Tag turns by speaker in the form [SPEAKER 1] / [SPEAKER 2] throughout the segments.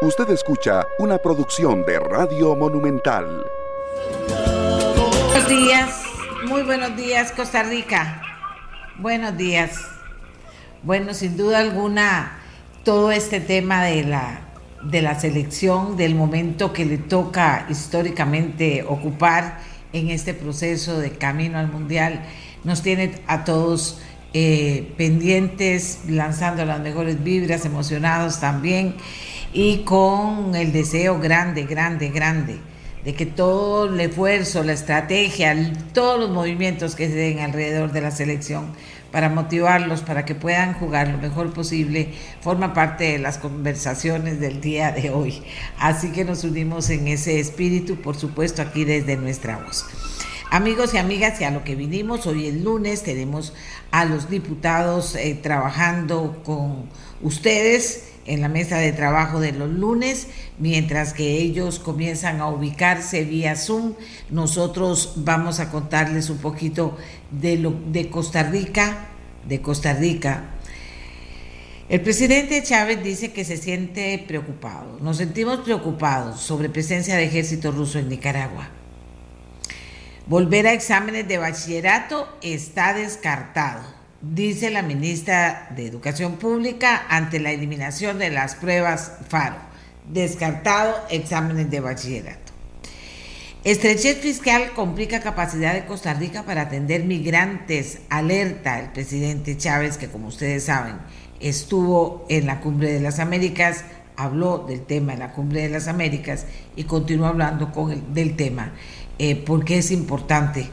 [SPEAKER 1] Usted escucha una producción de Radio Monumental.
[SPEAKER 2] Buenos días, muy buenos días Costa Rica. Buenos días. Bueno, sin duda alguna, todo este tema de la, de la selección, del momento que le toca históricamente ocupar en este proceso de camino al Mundial, nos tiene a todos eh, pendientes, lanzando las mejores vibras, emocionados también y con el deseo grande, grande, grande de que todo el esfuerzo, la estrategia, todos los movimientos que se den alrededor de la selección para motivarlos, para que puedan jugar lo mejor posible, forma parte de las conversaciones del día de hoy. Así que nos unimos en ese espíritu, por supuesto, aquí desde nuestra voz. Amigos y amigas, y a lo que vinimos, hoy el lunes tenemos a los diputados eh, trabajando con ustedes en la mesa de trabajo de los lunes, mientras que ellos comienzan a ubicarse vía Zoom. Nosotros vamos a contarles un poquito de, lo, de Costa Rica, de Costa Rica. El presidente Chávez dice que se siente preocupado. Nos sentimos preocupados sobre presencia de ejército ruso en Nicaragua. Volver a exámenes de bachillerato está descartado dice la ministra de Educación Pública ante la eliminación de las pruebas FARO. Descartado exámenes de bachillerato. Estrechez fiscal complica capacidad de Costa Rica para atender migrantes. Alerta el presidente Chávez, que como ustedes saben, estuvo en la Cumbre de las Américas, habló del tema en la Cumbre de las Américas y continúa hablando con el, del tema, eh, porque es importante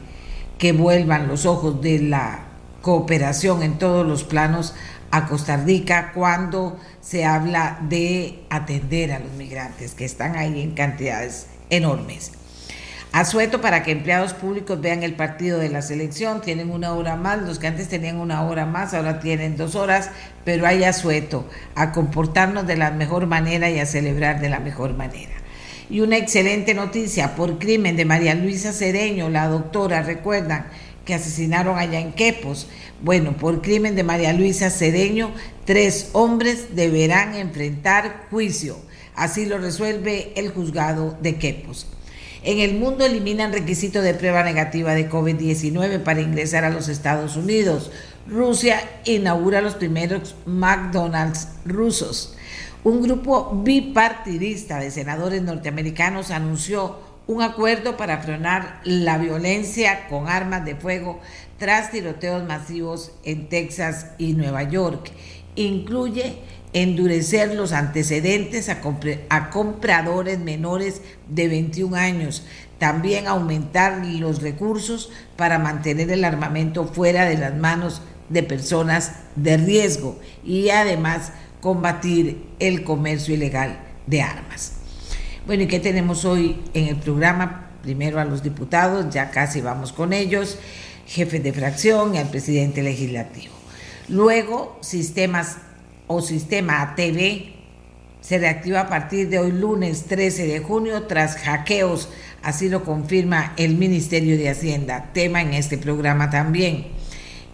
[SPEAKER 2] que vuelvan los ojos de la cooperación en todos los planos a Costa Rica cuando se habla de atender a los migrantes que están ahí en cantidades enormes. Asueto para que empleados públicos vean el partido de la selección, tienen una hora más, los que antes tenían una hora más, ahora tienen dos horas, pero hay asueto a comportarnos de la mejor manera y a celebrar de la mejor manera. Y una excelente noticia por crimen de María Luisa Cedeño, la doctora, recuerdan, que asesinaron allá en Quepos. Bueno, por crimen de María Luisa Cedeño, tres hombres deberán enfrentar juicio. Así lo resuelve el juzgado de Quepos. En el mundo eliminan requisito de prueba negativa de COVID-19 para ingresar a los Estados Unidos. Rusia inaugura los primeros McDonald's rusos. Un grupo bipartidista de senadores norteamericanos anunció un acuerdo para frenar la violencia con armas de fuego tras tiroteos masivos en Texas y Nueva York. Incluye endurecer los antecedentes a, compradores menores de 21 años, también aumentar los recursos para mantener el armamento fuera de las manos de personas de riesgo y además combatir el comercio ilegal de armas. Bueno, ¿y qué tenemos hoy en el programa? Primero a los diputados, ya casi vamos con ellos, jefes de fracción y al presidente legislativo. Luego, sistemas o sistema ATV se reactiva a partir de hoy lunes 13 de junio tras hackeos, así lo confirma el Ministerio de Hacienda, tema en este programa también.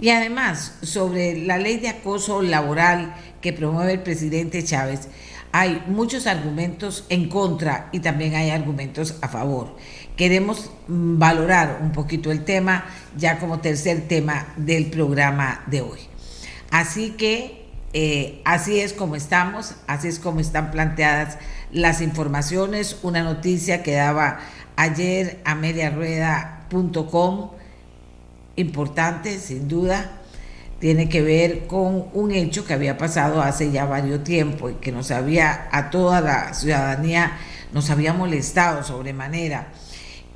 [SPEAKER 2] Y además, sobre la ley de acoso laboral que promueve el presidente Chávez, hay muchos argumentos en contra y también hay argumentos a favor. Queremos mm, valorar un poquito el tema ya como tercer tema del programa de hoy. Así que eh, así es como estamos, así es como están planteadas las informaciones. Una noticia que daba ayer a mediarueda.com, importante sin duda tiene que ver con un hecho que había pasado hace ya varios tiempo y que nos había, a toda la ciudadanía, nos había molestado sobremanera.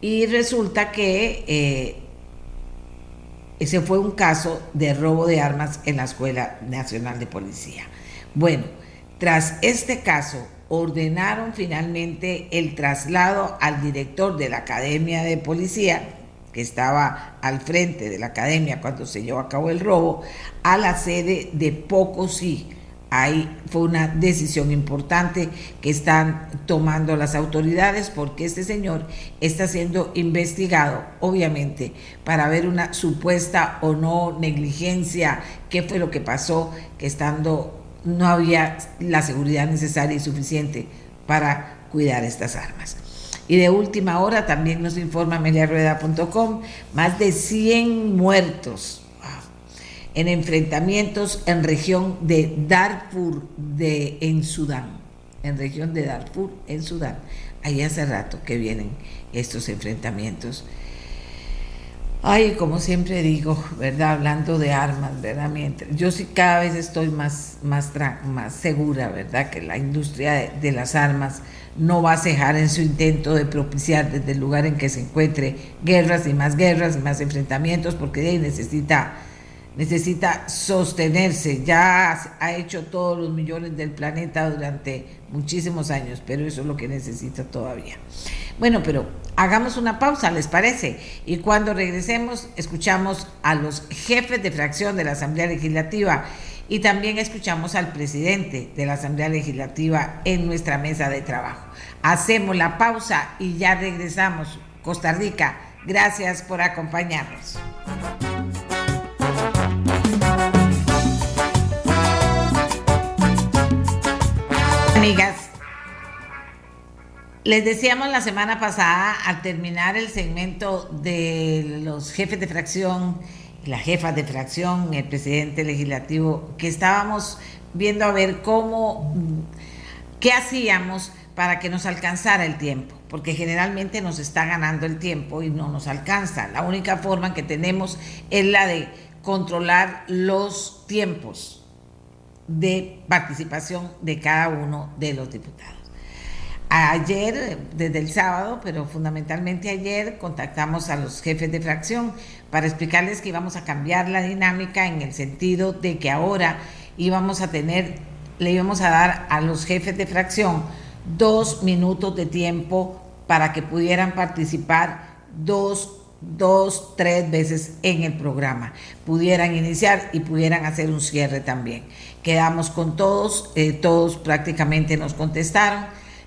[SPEAKER 2] Y resulta que eh, ese fue un caso de robo de armas en la Escuela Nacional de Policía. Bueno, tras este caso, ordenaron finalmente el traslado al director de la Academia de Policía, que estaba al frente de la academia cuando se llevó a cabo el robo, a la sede de Pocosí. Ahí fue una decisión importante que están tomando las autoridades porque este señor está siendo investigado, obviamente, para ver una supuesta o no negligencia, qué fue lo que pasó, que estando no había la seguridad necesaria y suficiente para cuidar estas armas. Y de última hora también nos informa meliarueda.com, más de 100 muertos en enfrentamientos en región de Darfur de, en Sudán, en región de Darfur en Sudán. Ahí hace rato que vienen estos enfrentamientos. Ay, como siempre digo, ¿verdad? Hablando de armas, ¿verdad? yo sí cada vez estoy más, más, más segura, ¿verdad? Que la industria de, las armas no va a cejar en su intento de propiciar desde el lugar en que se encuentre guerras y más guerras y más enfrentamientos, porque de ahí necesita necesita sostenerse. Ya ha hecho todos los millones del planeta durante muchísimos años, pero eso es lo que necesita todavía. Bueno, pero hagamos una pausa, ¿les parece? Y cuando regresemos, escuchamos a los jefes de fracción de la Asamblea Legislativa y también escuchamos al presidente de la Asamblea Legislativa en nuestra mesa de trabajo. Hacemos la pausa y ya regresamos. Costa Rica, gracias por acompañarnos. amigas. Les decíamos la semana pasada, al terminar el segmento de los jefes de fracción, la jefa de fracción, el presidente legislativo, que estábamos viendo a ver cómo, qué hacíamos para que nos alcanzara el tiempo, porque generalmente nos está ganando el tiempo y no nos alcanza. La única forma que tenemos es la de controlar los tiempos de participación de cada uno de los diputados. Ayer, desde el sábado, pero fundamentalmente ayer, contactamos a los jefes de fracción para explicarles que íbamos a cambiar la dinámica en el sentido de que ahora íbamos a tener, le íbamos a dar a los jefes de fracción dos minutos de tiempo para que pudieran participar dos dos, tres veces en el programa, pudieran iniciar y pudieran hacer un cierre también. Quedamos con todos, eh, todos prácticamente nos contestaron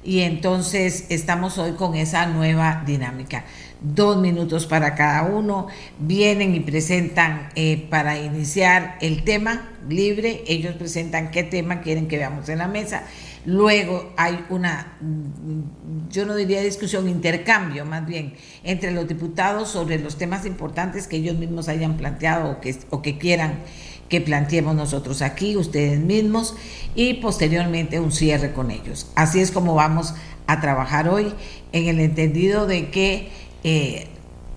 [SPEAKER 2] y entonces estamos hoy con esa nueva dinámica. Dos minutos para cada uno, vienen y presentan eh, para iniciar el tema libre, ellos presentan qué tema quieren que veamos en la mesa. Luego hay una, yo no diría discusión, intercambio más bien, entre los diputados sobre los temas importantes que ellos mismos hayan planteado o que, o que quieran que planteemos nosotros aquí, ustedes mismos, y posteriormente un cierre con ellos. Así es como vamos a trabajar hoy, en el entendido de que, eh,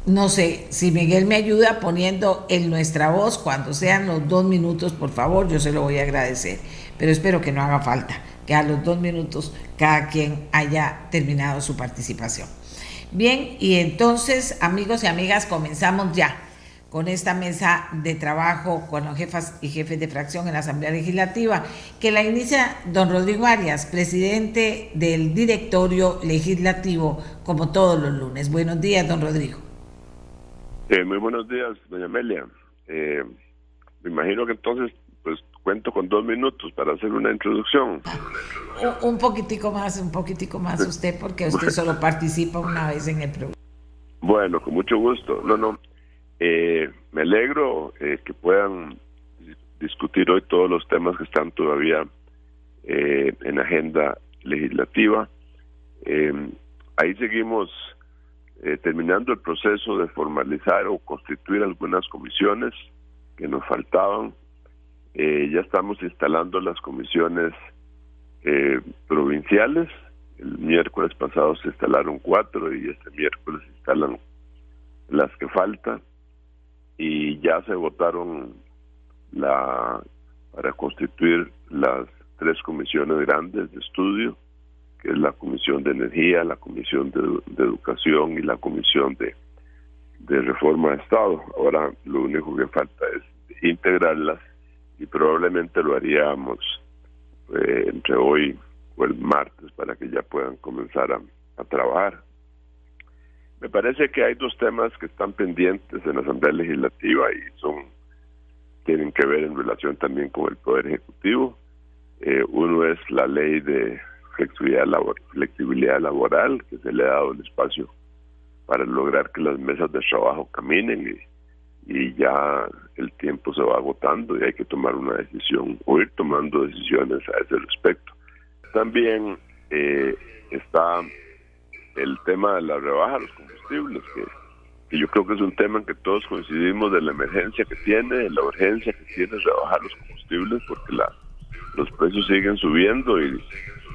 [SPEAKER 2] no sé, si Miguel me ayuda poniendo en nuestra voz, cuando sean los dos minutos, por favor, yo se lo voy a agradecer, pero espero que no haga falta que a los dos minutos cada quien haya terminado su participación. Bien, y entonces, amigos y amigas, comenzamos ya con esta mesa de trabajo con los jefas y jefes de fracción en la Asamblea Legislativa, que la inicia don Rodrigo Arias, presidente del directorio legislativo, como todos los lunes. Buenos días, don Rodrigo.
[SPEAKER 3] Eh, muy buenos días, doña Amelia. Eh, me imagino que entonces cuento con dos minutos para hacer una introducción.
[SPEAKER 2] Un poquitico más, un poquitico más usted, porque usted solo participa una vez en el programa.
[SPEAKER 3] Bueno, con mucho gusto. No, no. Eh, me alegro eh, que puedan discutir hoy todos los temas que están todavía eh, en agenda legislativa. ahí seguimos terminando el proceso de formalizar o constituir algunas comisiones que nos faltaban eh, ya estamos instalando las comisiones eh, provinciales. El miércoles pasado se instalaron cuatro y este miércoles se instalan las que faltan y ya se votaron la para constituir las tres comisiones grandes de estudio, que es la Comisión de Energía, la Comisión de, Educación y la Comisión de, de Reforma de Estado. Ahora lo único que falta es integrarlas y probablemente lo haríamos eh, entre hoy o el martes para que ya puedan comenzar a, trabajar. Me parece que hay dos temas que están pendientes en la Asamblea Legislativa y son tienen que ver en relación también con el Poder Ejecutivo. Eh, uno es la ley de flexibilidad, laboral, que se le ha dado el espacio para lograr que las mesas de trabajo caminen y y ya el tiempo se va agotando y hay que tomar una decisión o ir tomando decisiones a ese respecto. También eh, está el tema de la rebaja de los combustibles, que, yo creo que es un tema en que todos coincidimos de la emergencia que tiene, de la urgencia que tiene rebajar los combustibles, porque la, los precios siguen subiendo y,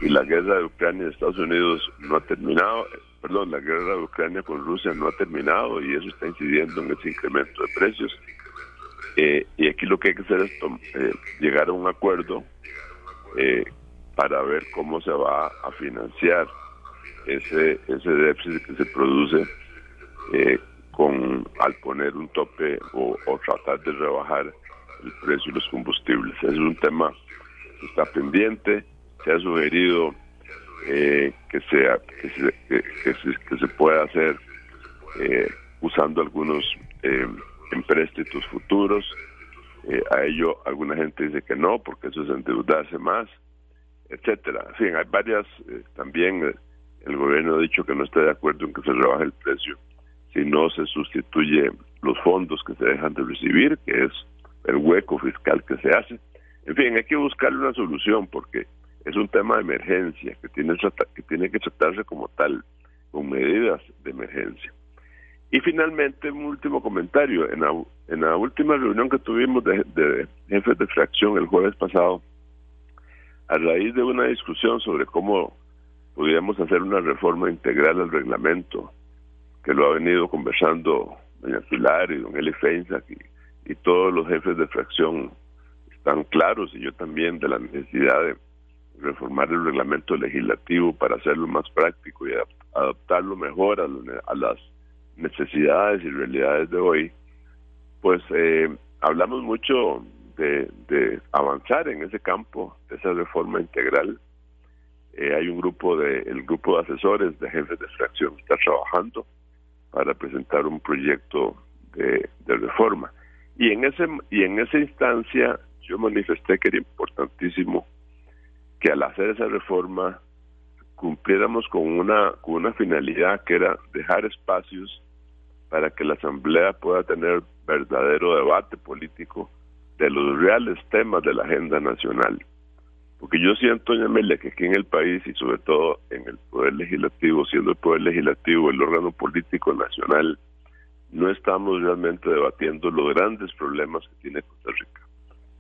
[SPEAKER 3] la guerra de Ucrania y Estados Unidos no ha terminado, perdón, la guerra de Ucrania con Rusia no ha terminado y eso está incidiendo en ese incremento de precios. Eh, y aquí lo que hay que hacer es eh, llegar a un acuerdo eh, para ver cómo se va a financiar ese ese déficit que se produce con al poner un tope o, tratar de rebajar el precio de los combustibles. es un tema que está pendiente, se ha sugerido que sea que se, que, se, pueda hacer usando algunos empréstitos futuros. Eh, a ello alguna gente dice que no, porque eso es endeudarse más, etcétera. En fin, hay varias, eh, también eh, el gobierno ha dicho que no está de acuerdo en que se rebaje el precio si no se sustituye los fondos que se dejan de recibir, que es el hueco fiscal que se hace. En fin, hay que buscarle una solución porque es un tema de emergencia que tiene, que tiene que tratarse como tal, con medidas de emergencia. Y finalmente, un último comentario. En la, en la última reunión que tuvimos de, jefes de fracción el jueves pasado, a raíz de una discusión sobre cómo pudiéramos hacer una reforma integral al reglamento, que lo ha venido conversando doña Pilar y don Eli Feinsack y, todos los jefes de fracción están claros, y yo también, de la necesidad de reformar el reglamento legislativo para hacerlo más práctico y adaptarlo mejor a las necesidades y realidades de hoy, pues eh, hablamos mucho de, avanzar en ese campo, de esa reforma integral. Eh, hay un grupo de, el grupo de asesores de jefes de fracción está trabajando para presentar un proyecto de, de reforma. Y en ese y en esa instancia yo manifesté que era importantísimo que al hacer esa reforma cumpliéramos con una con una finalidad que era dejar espacios para que la Asamblea pueda tener verdadero debate político de los reales temas de la agenda nacional. Porque yo siento, doña Amelia, que aquí en el país y sobre todo en el Poder Legislativo, siendo el Poder Legislativo el órgano político nacional, no estamos realmente debatiendo los grandes problemas que tiene Costa Rica.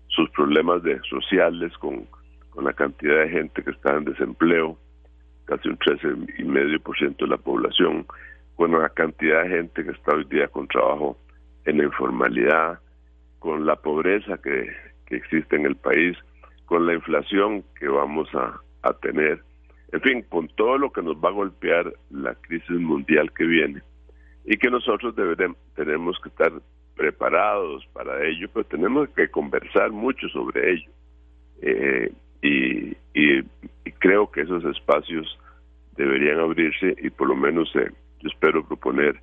[SPEAKER 3] Sus problemas sociales con, con la cantidad de gente que está en desempleo, casi un 13,5% de la población, con la cantidad de gente que está hoy día con trabajo en la informalidad, con la pobreza que, existe en el país, con la inflación que vamos a, tener, en fin, con todo lo que nos va a golpear la crisis mundial que viene y que nosotros deberemos, tenemos que estar preparados para ello, pero tenemos que conversar mucho sobre ello. Eh, y, y, creo que esos espacios deberían abrirse y por lo menos se yo espero proponer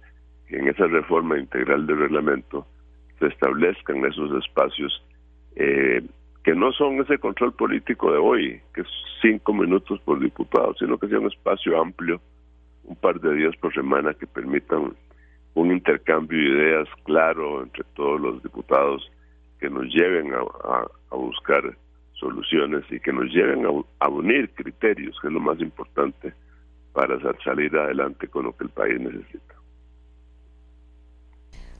[SPEAKER 3] que en esa reforma integral del reglamento se establezcan esos espacios eh, que no son ese control político de hoy, que es cinco minutos por diputado, sino que sea un espacio amplio, un par de días por semana que permitan un intercambio de ideas claro entre todos los diputados que nos lleven a, buscar soluciones y que nos lleven a unir criterios, que es lo más importante para salir adelante con lo que el país necesita.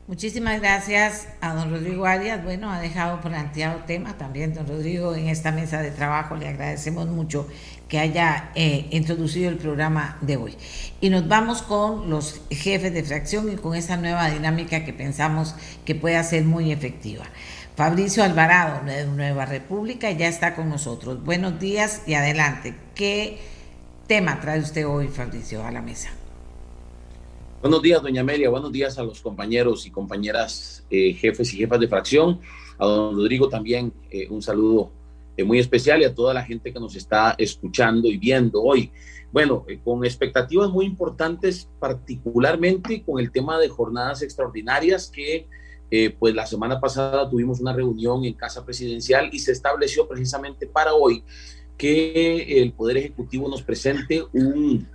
[SPEAKER 2] Muchísimas gracias a don Rodrigo Arias. Bueno, ha dejado planteado tema también, don Rodrigo, en esta mesa de trabajo. Le agradecemos mucho que haya eh, introducido el programa de hoy. Y nos vamos con los jefes de fracción y con esta nueva dinámica que pensamos que puede ser muy efectiva. Fabricio Alvarado, de Nueva República, ya está con nosotros. Buenos días y adelante. ¿Qué tema trae usted hoy, Fabricio, a la mesa?
[SPEAKER 4] Buenos días, doña Amelia. Buenos días a los compañeros y compañeras eh, jefes y jefas de fracción. A don Rodrigo también eh, un saludo eh, muy especial y a toda la gente que nos está escuchando y viendo hoy. Bueno, con expectativas muy importantes, particularmente con el tema de jornadas extraordinarias que pues la semana pasada tuvimos una reunión en Casa Presidencial y se estableció precisamente para hoy que el Poder Ejecutivo nos presente un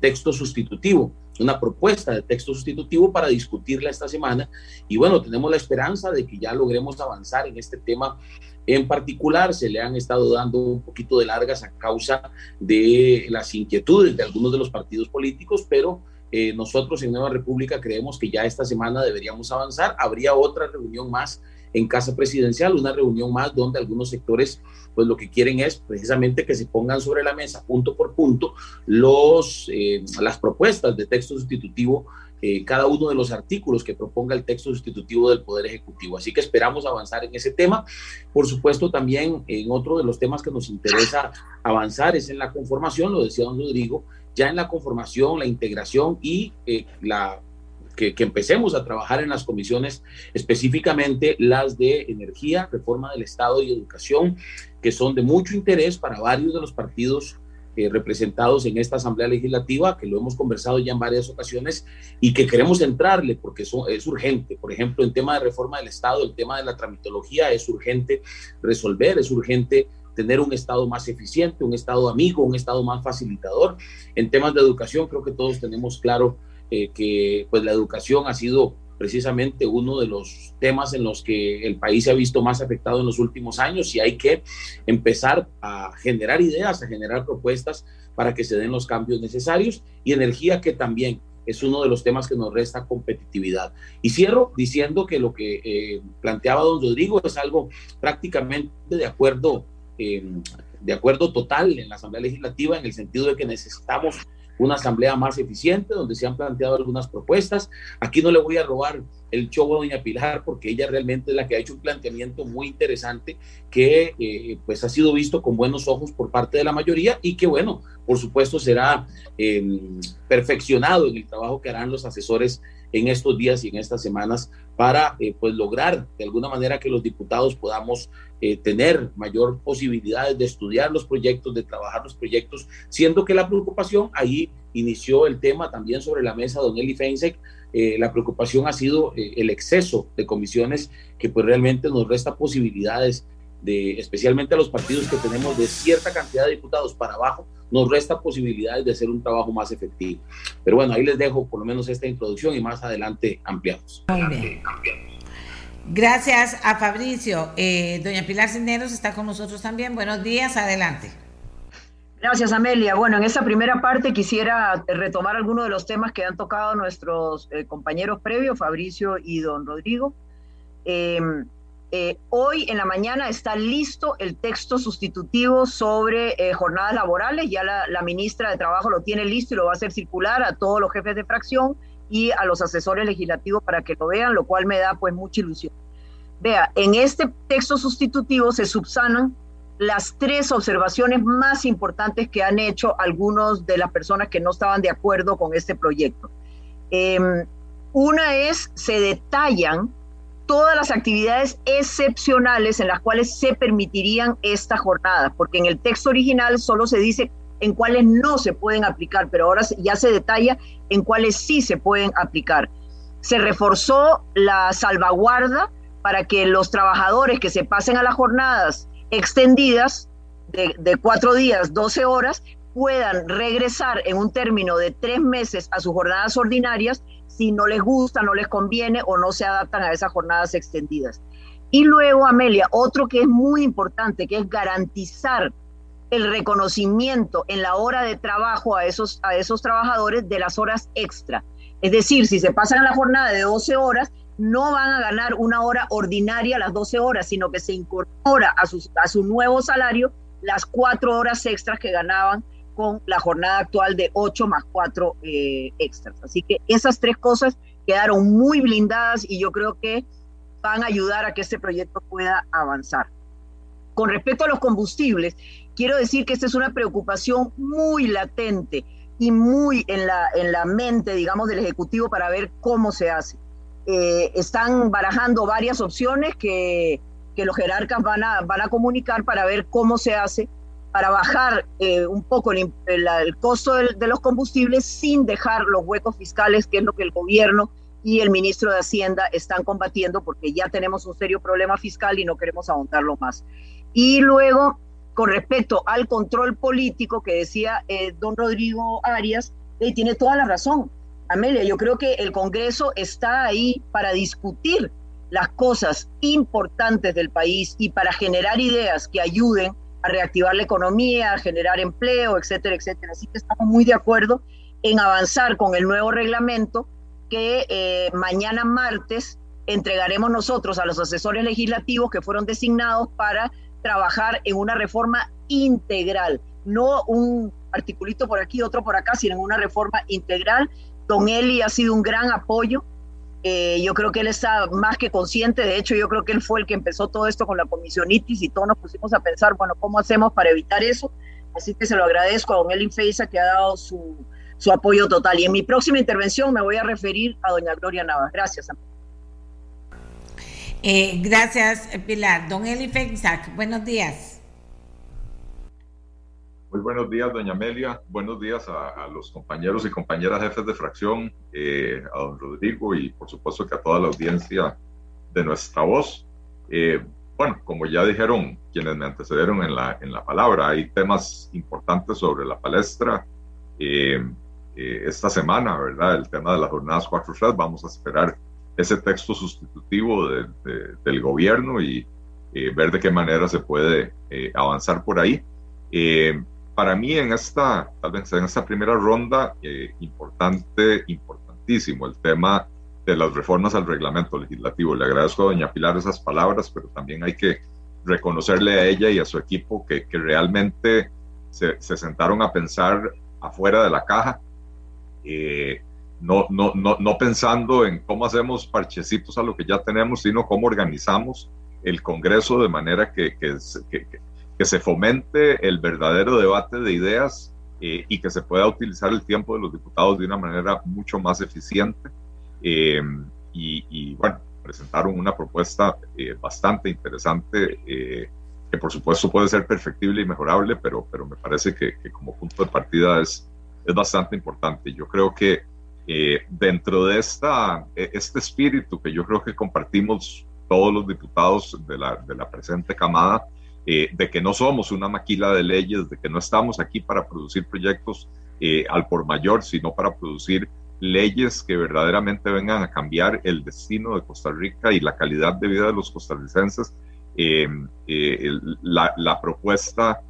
[SPEAKER 4] texto sustitutivo, una propuesta de texto sustitutivo para discutirla esta semana. Y bueno, tenemos la esperanza de que ya logremos avanzar en este tema en particular se le han estado dando un poquito de largas a causa de las inquietudes de algunos de los partidos políticos, pero eh, nosotros en Nueva República creemos que ya esta semana deberíamos avanzar. Habría otra reunión más en Casa Presidencial, una reunión más donde algunos sectores, pues lo que quieren es precisamente que se pongan sobre la mesa punto por punto los, eh, las propuestas de texto sustitutivo eh, cada uno de los artículos que proponga el texto sustitutivo del Poder Ejecutivo. Así que esperamos avanzar en ese tema. Por supuesto, también en otro de los temas que nos interesa avanzar es en la conformación, lo decía don Rodrigo, ya en la conformación, la integración y eh, la que, empecemos a trabajar en las comisiones, específicamente las de energía, reforma del Estado y educación, que son de mucho interés para varios de los partidos eh, representados en esta Asamblea Legislativa, que lo hemos conversado ya en varias ocasiones y que queremos entrarle porque eso es urgente. Por ejemplo, en tema de reforma del Estado, el tema de la tramitología es urgente resolver, es urgente tener un Estado más eficiente, un Estado amigo, un Estado más facilitador. En temas de educación, creo que todos tenemos claro eh, que pues, la educación ha sido precisamente uno de los temas en los que el país se ha visto más afectado en los últimos años y hay que empezar a generar ideas, a generar propuestas para que se den los cambios necesarios y energía que también es uno de los temas que nos resta competitividad. Y cierro diciendo que lo que eh, planteaba don Rodrigo es algo prácticamente de acuerdo, eh, de acuerdo total en la Asamblea Legislativa en el sentido de que necesitamos una asamblea más eficiente, donde se han planteado algunas propuestas. Aquí no le voy a robar el show a doña Pilar, porque ella realmente es la que ha hecho un planteamiento muy interesante que eh, pues ha sido visto con buenos ojos por parte de la mayoría y que bueno, por supuesto será em, perfeccionado en el trabajo que harán los asesores en estos días y en estas semanas para eh, pues lograr de alguna manera que los diputados podamos eh, tener mayor posibilidades de estudiar los proyectos, de trabajar los proyectos, siendo que la preocupación ahí inició el tema también sobre la mesa don Eli Feinsek, eh, la preocupación ha sido el exceso de comisiones que pues realmente nos resta posibilidades de, especialmente a los partidos que tenemos de cierta cantidad de diputados para abajo, nos resta posibilidades de hacer un trabajo más efectivo. Pero bueno, ahí les dejo por lo menos esta introducción y más adelante ampliamos.
[SPEAKER 2] Gracias a Fabricio. Eh, doña Pilar Cisneros está con nosotros también. Buenos días, adelante.
[SPEAKER 5] Gracias, Amelia. Bueno, en esta primera parte quisiera retomar algunos de los temas que han tocado nuestros eh, compañeros previos, Fabricio y don Rodrigo. Eh, eh, hoy en la mañana está listo el texto sustitutivo sobre eh, jornadas laborales. Ya la, ministra de Trabajo lo tiene listo y lo va a hacer circular a todos los jefes de fracción y a los asesores legislativos para que lo vean, lo cual me da pues mucha ilusión. Vea, en este texto sustitutivo se subsanan las tres observaciones más importantes que han hecho algunos de las personas que no estaban de acuerdo con este proyecto. Em, una es, se detallan todas las actividades excepcionales en las cuales se permitirían estas jornadas, porque en el texto original solo se dice en cuáles no se pueden aplicar, pero ahora ya se detalla en cuáles sí se pueden aplicar. Se reforzó la salvaguarda para que los trabajadores que se pasen a las jornadas extendidas de, cuatro días, 12 horas, puedan regresar en un término de tres meses a sus jornadas ordinarias si no les gusta, no les conviene o no se adaptan a esas jornadas extendidas. Y luego, Amelia, otro que es muy importante, que es garantizar el reconocimiento en la hora de trabajo a esos, a esos trabajadores de las horas extra. Es decir, si se pasan la jornada de 12 horas, no van a ganar una hora ordinaria las 12 horas, sino que se incorpora a su, a su nuevo salario las cuatro horas extras que ganaban con la jornada actual de 8 más 4 eh, extras. Así que esas tres cosas quedaron muy blindadas y yo creo que van a ayudar a que este proyecto pueda avanzar. Con respecto a los combustibles, quiero decir que esta es una preocupación muy latente y muy en la, en la mente, digamos, del Ejecutivo para ver cómo se hace. Eh, están barajando varias opciones que, que los jerarcas van a, van a comunicar para ver cómo se hace para bajar eh, un poco el, costo de, los combustibles sin dejar los huecos fiscales, que es lo que el gobierno y el ministro de Hacienda están combatiendo, porque ya tenemos un serio problema fiscal y no queremos ahondarlo más. Y luego, con respecto al control político que decía eh, don Rodrigo Arias, eh, tiene toda la razón. Amelia, yo creo que el Congreso está ahí para discutir las cosas importantes del país y para generar ideas que ayuden a reactivar la economía, a generar empleo, etcétera, etcétera. Así que estamos muy de acuerdo en avanzar con el nuevo reglamento que eh, mañana martes entregaremos nosotros a los asesores legislativos que fueron designados para trabajar en una reforma integral, no un articulito por aquí, otro por acá, sino en una reforma integral. Don Eli ha sido un gran apoyo. Eh, yo creo que él está más que consciente, de hecho yo creo que él fue el que empezó todo esto con la comisionitis y todos nos pusimos a pensar, bueno, ¿cómo hacemos para evitar eso? Así que se lo agradezco a don Eli Feiza que ha dado su, su apoyo total. Y en mi próxima intervención me voy a referir a doña Gloria Navas. Gracias.
[SPEAKER 2] Eh, gracias, Pilar. Don Eli Feiza, buenos días.
[SPEAKER 6] Muy buenos días, doña Amelia. Buenos días a, los compañeros y compañeras jefes de fracción, eh, a don Rodrigo y por supuesto que a toda la audiencia de nuestra voz. Eh, bueno, como ya dijeron quienes me antecedieron en la, en la palabra, hay temas importantes sobre la palestra. Eh, esta semana, ¿verdad? El tema de las jornadas 4 vamos a esperar ese texto sustitutivo del gobierno y ver de qué manera se puede avanzar por ahí para mí en esta, tal vez en esta primera ronda, eh, importante, importantísimo el tema de las reformas al reglamento legislativo. Le agradezco a doña Pilar esas palabras, pero también hay que reconocerle a ella y a su equipo que, que realmente se, se, sentaron a pensar afuera de la caja, eh, no, no, no, no pensando en cómo hacemos parchecitos a lo que ya tenemos, sino cómo organizamos el Congreso de manera que, que, que que se fomente el verdadero debate de ideas eh, y que se pueda utilizar el tiempo de los diputados de una manera mucho más eficiente. Eh, y, bueno, presentaron una propuesta eh, bastante interesante que por supuesto puede ser perfectible y mejorable, pero, pero me parece que, como punto de partida es, es bastante importante. Yo creo que dentro de esta, este espíritu que yo creo que compartimos todos los diputados de la, de la presente camada, eh, de que no somos una maquila de leyes, de que no estamos aquí para producir proyectos eh, al por mayor, sino para producir leyes que verdaderamente vengan a cambiar el destino de Costa Rica y la calidad de vida de los costarricenses. Eh, la, la, propuesta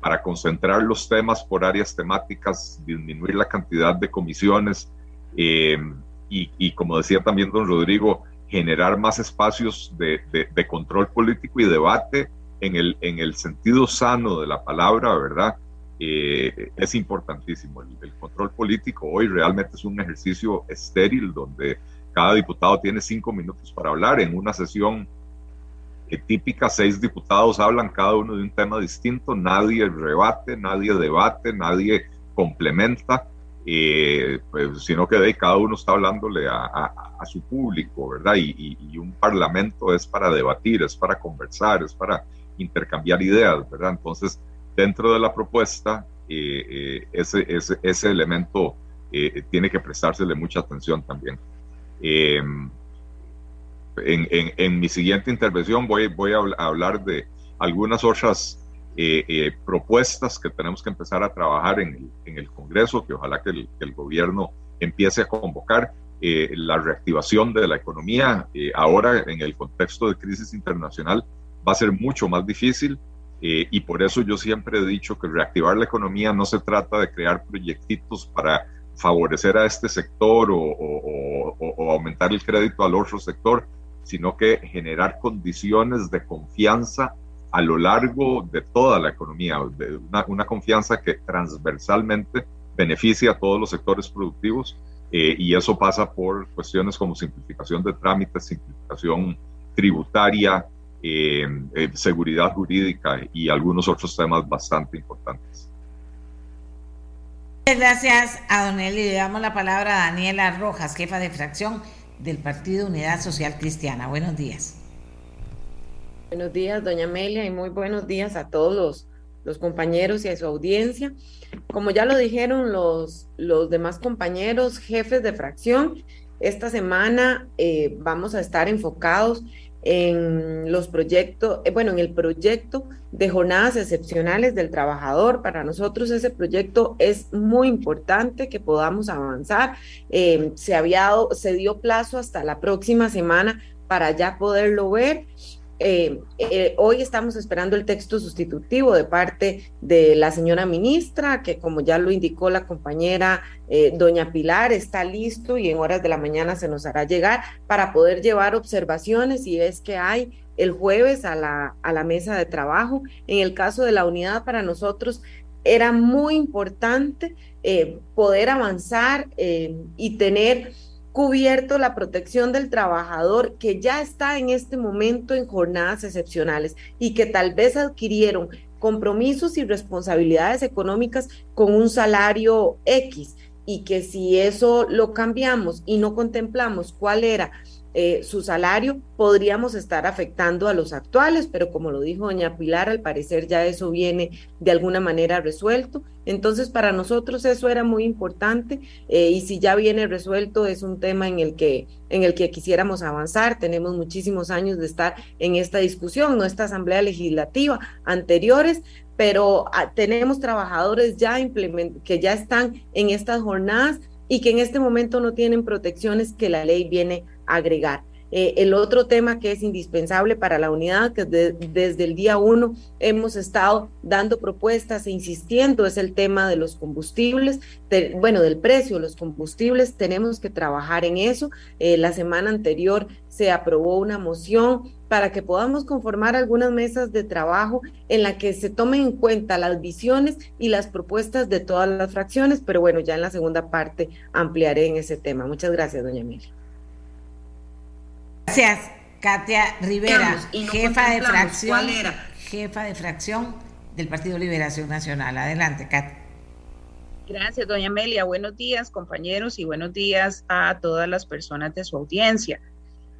[SPEAKER 6] para concentrar los temas por áreas temáticas, disminuir la cantidad de comisiones y, y, como decía también don Rodrigo, generar más espacios de, de, de control político y debate en el, en el sentido sano de la palabra, ¿verdad? Eh, es importantísimo. El, control político hoy realmente es un ejercicio estéril donde cada diputado tiene cinco minutos para hablar. En una sesión eh, típica, seis diputados hablan cada uno de un tema distinto, nadie rebate, nadie debate, nadie complementa, eh, pues, sino que de cada uno está hablándole a, a, su público, ¿verdad? Y, y, un parlamento es para debatir, es para conversar, es para intercambiar ideas, ¿verdad? Entonces, dentro de la propuesta, eh, eh, ese, ese, ese, elemento eh, tiene que prestársele mucha atención también. Em, en, en, en, mi siguiente intervención voy, voy a hablar de algunas otras propuestas que tenemos que empezar a trabajar en el, en el Congreso, que ojalá que el, que el, gobierno empiece a convocar. la reactivación de la economía ahora en el contexto de crisis internacional va a ser mucho más difícil eh, y por eso yo siempre he dicho que reactivar la economía no se trata de crear proyectitos para favorecer a este sector o, o, aumentar el crédito al otro sector, sino que generar condiciones de confianza a lo largo de toda la economía, de una, confianza que transversalmente beneficia a todos los sectores productivos eh, y eso pasa por cuestiones como simplificación de trámites, simplificación tributaria, eh, eh, seguridad jurídica y algunos otros temas bastante importantes.
[SPEAKER 2] Muchas gracias a Don Eli. Le damos la palabra a Daniela Rojas, jefa de fracción del Partido Unidad Social Cristiana. Buenos días.
[SPEAKER 7] Buenos días, doña Amelia, y muy buenos días a todos los, compañeros y a su audiencia. Como ya lo dijeron los, los demás compañeros, jefes de fracción, esta semana eh, vamos a estar enfocados en los proyectos, eh, bueno, en el proyecto de jornadas excepcionales del trabajador. Para nosotros ese proyecto es muy importante que podamos avanzar. Eh, se, había se dio plazo hasta la próxima semana para ya poderlo ver. Eh, eh, hoy estamos esperando el texto sustitutivo de parte de la señora ministra, que como ya lo indicó la compañera eh, doña Pilar, está listo y en horas de la mañana se nos hará llegar para poder llevar observaciones y es que hay el jueves a la, a la mesa de trabajo. En el caso de la unidad, para nosotros era muy importante poder avanzar y tener cubierto la protección del trabajador que ya está en este momento en jornadas excepcionales y que tal vez adquirieron compromisos y responsabilidades económicas con un salario X y que si eso lo cambiamos y no contemplamos cuál era eh, su salario, podríamos estar afectando a los actuales, pero como lo dijo doña Pilar, al parecer ya eso viene de alguna manera resuelto. Entonces, para nosotros eso era muy importante eh, y si ya viene resuelto es un tema en el que en el que quisiéramos avanzar. Tenemos muchísimos años de estar en esta discusión, nuestra asamblea legislativa anteriores, pero ah, tenemos trabajadores ya que ya están en estas jornadas y que en este momento no tienen protecciones que la ley viene agregar. Eh, el otro tema que es indispensable para la unidad, que desde el día uno hemos estado dando propuestas e insistiendo, es el tema de los combustibles, bueno, del precio de los combustibles. Tenemos que trabajar en eso. Eh, la semana anterior se aprobó una moción para que podamos conformar algunas mesas de trabajo en la que se tomen en cuenta las visiones y las propuestas de todas las fracciones, pero bueno, ya en la segunda parte ampliaré en ese tema. Muchas gracias, doña Emilia.
[SPEAKER 2] Gracias, Katia Rivera, jefa de fracción, jefa de fracción del Partido Liberación Nacional. Adelante, Katia.
[SPEAKER 8] Gracias, doña Amelia. Buenos días, compañeros, y buenos días a todas las personas de su audiencia.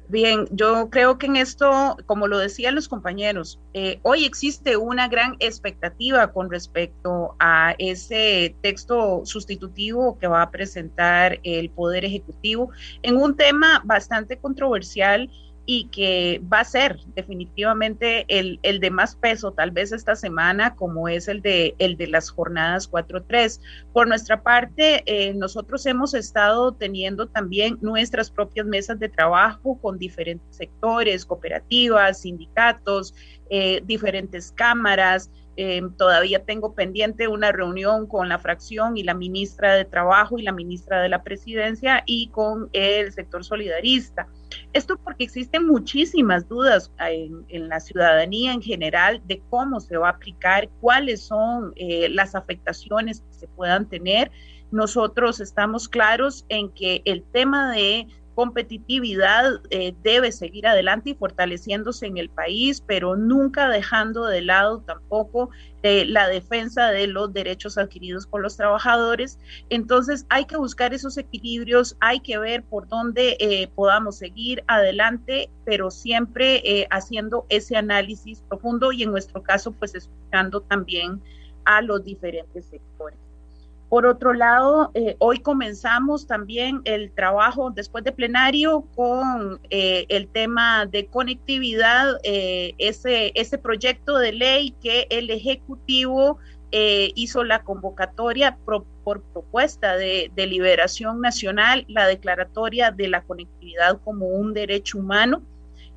[SPEAKER 8] Bien, yo creo que en esto, como lo decían los compañeros, eh, hoy existe una gran expectativa con respecto a ese texto sustitutivo que va a presentar el Poder Ejecutivo en un tema bastante controversial y que va a ser definitivamente el, el, de más peso tal vez esta semana como es el de, el de las jornadas 4-3. Por nuestra parte, eh, nosotros hemos estado teniendo también nuestras propias mesas de trabajo con diferentes sectores, cooperativas, sindicatos, eh, diferentes cámaras. Eh, todavía tengo pendiente una reunión con la fracción y la ministra de Trabajo y la ministra de la Presidencia y con el sector solidarista. Esto porque existen muchísimas dudas en, la ciudadanía en general de cómo se va a aplicar, cuáles son eh, las afectaciones que se puedan tener. Nosotros estamos claros en que el tema de competitividad eh, debe seguir adelante y fortaleciéndose en el país, pero nunca dejando de lado tampoco eh, la defensa de los derechos adquiridos por los trabajadores. Entonces hay que buscar esos equilibrios, hay que ver por dónde eh, podamos seguir adelante, pero siempre haciendo ese análisis profundo y en nuestro caso pues escuchando también a los diferentes sectores. Por otro lado, eh, hoy comenzamos también el trabajo después de plenario con eh, el tema de conectividad, eh, ese, ese proyecto de ley que el Ejecutivo hizo la convocatoria por propuesta de, de liberación nacional, la declaratoria de la conectividad como un derecho humano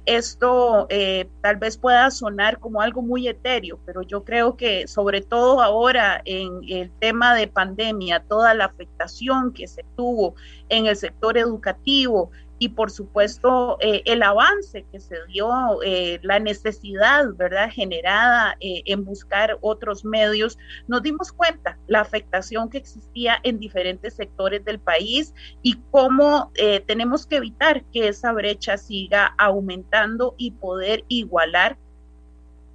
[SPEAKER 8] esto eh, tal vez pueda sonar como algo muy etéreo, pero yo creo que sobre todo ahora en el tema de pandemia, toda la afectación que se tuvo en el sector educativo, y por supuesto eh, el avance que se dio, eh, la necesidad, ¿verdad?, generada eh, en buscar otros medios, nos dimos cuenta la afectación que existía en diferentes sectores del país y cómo tenemos que evitar que esa brecha siga aumentando y poder igualar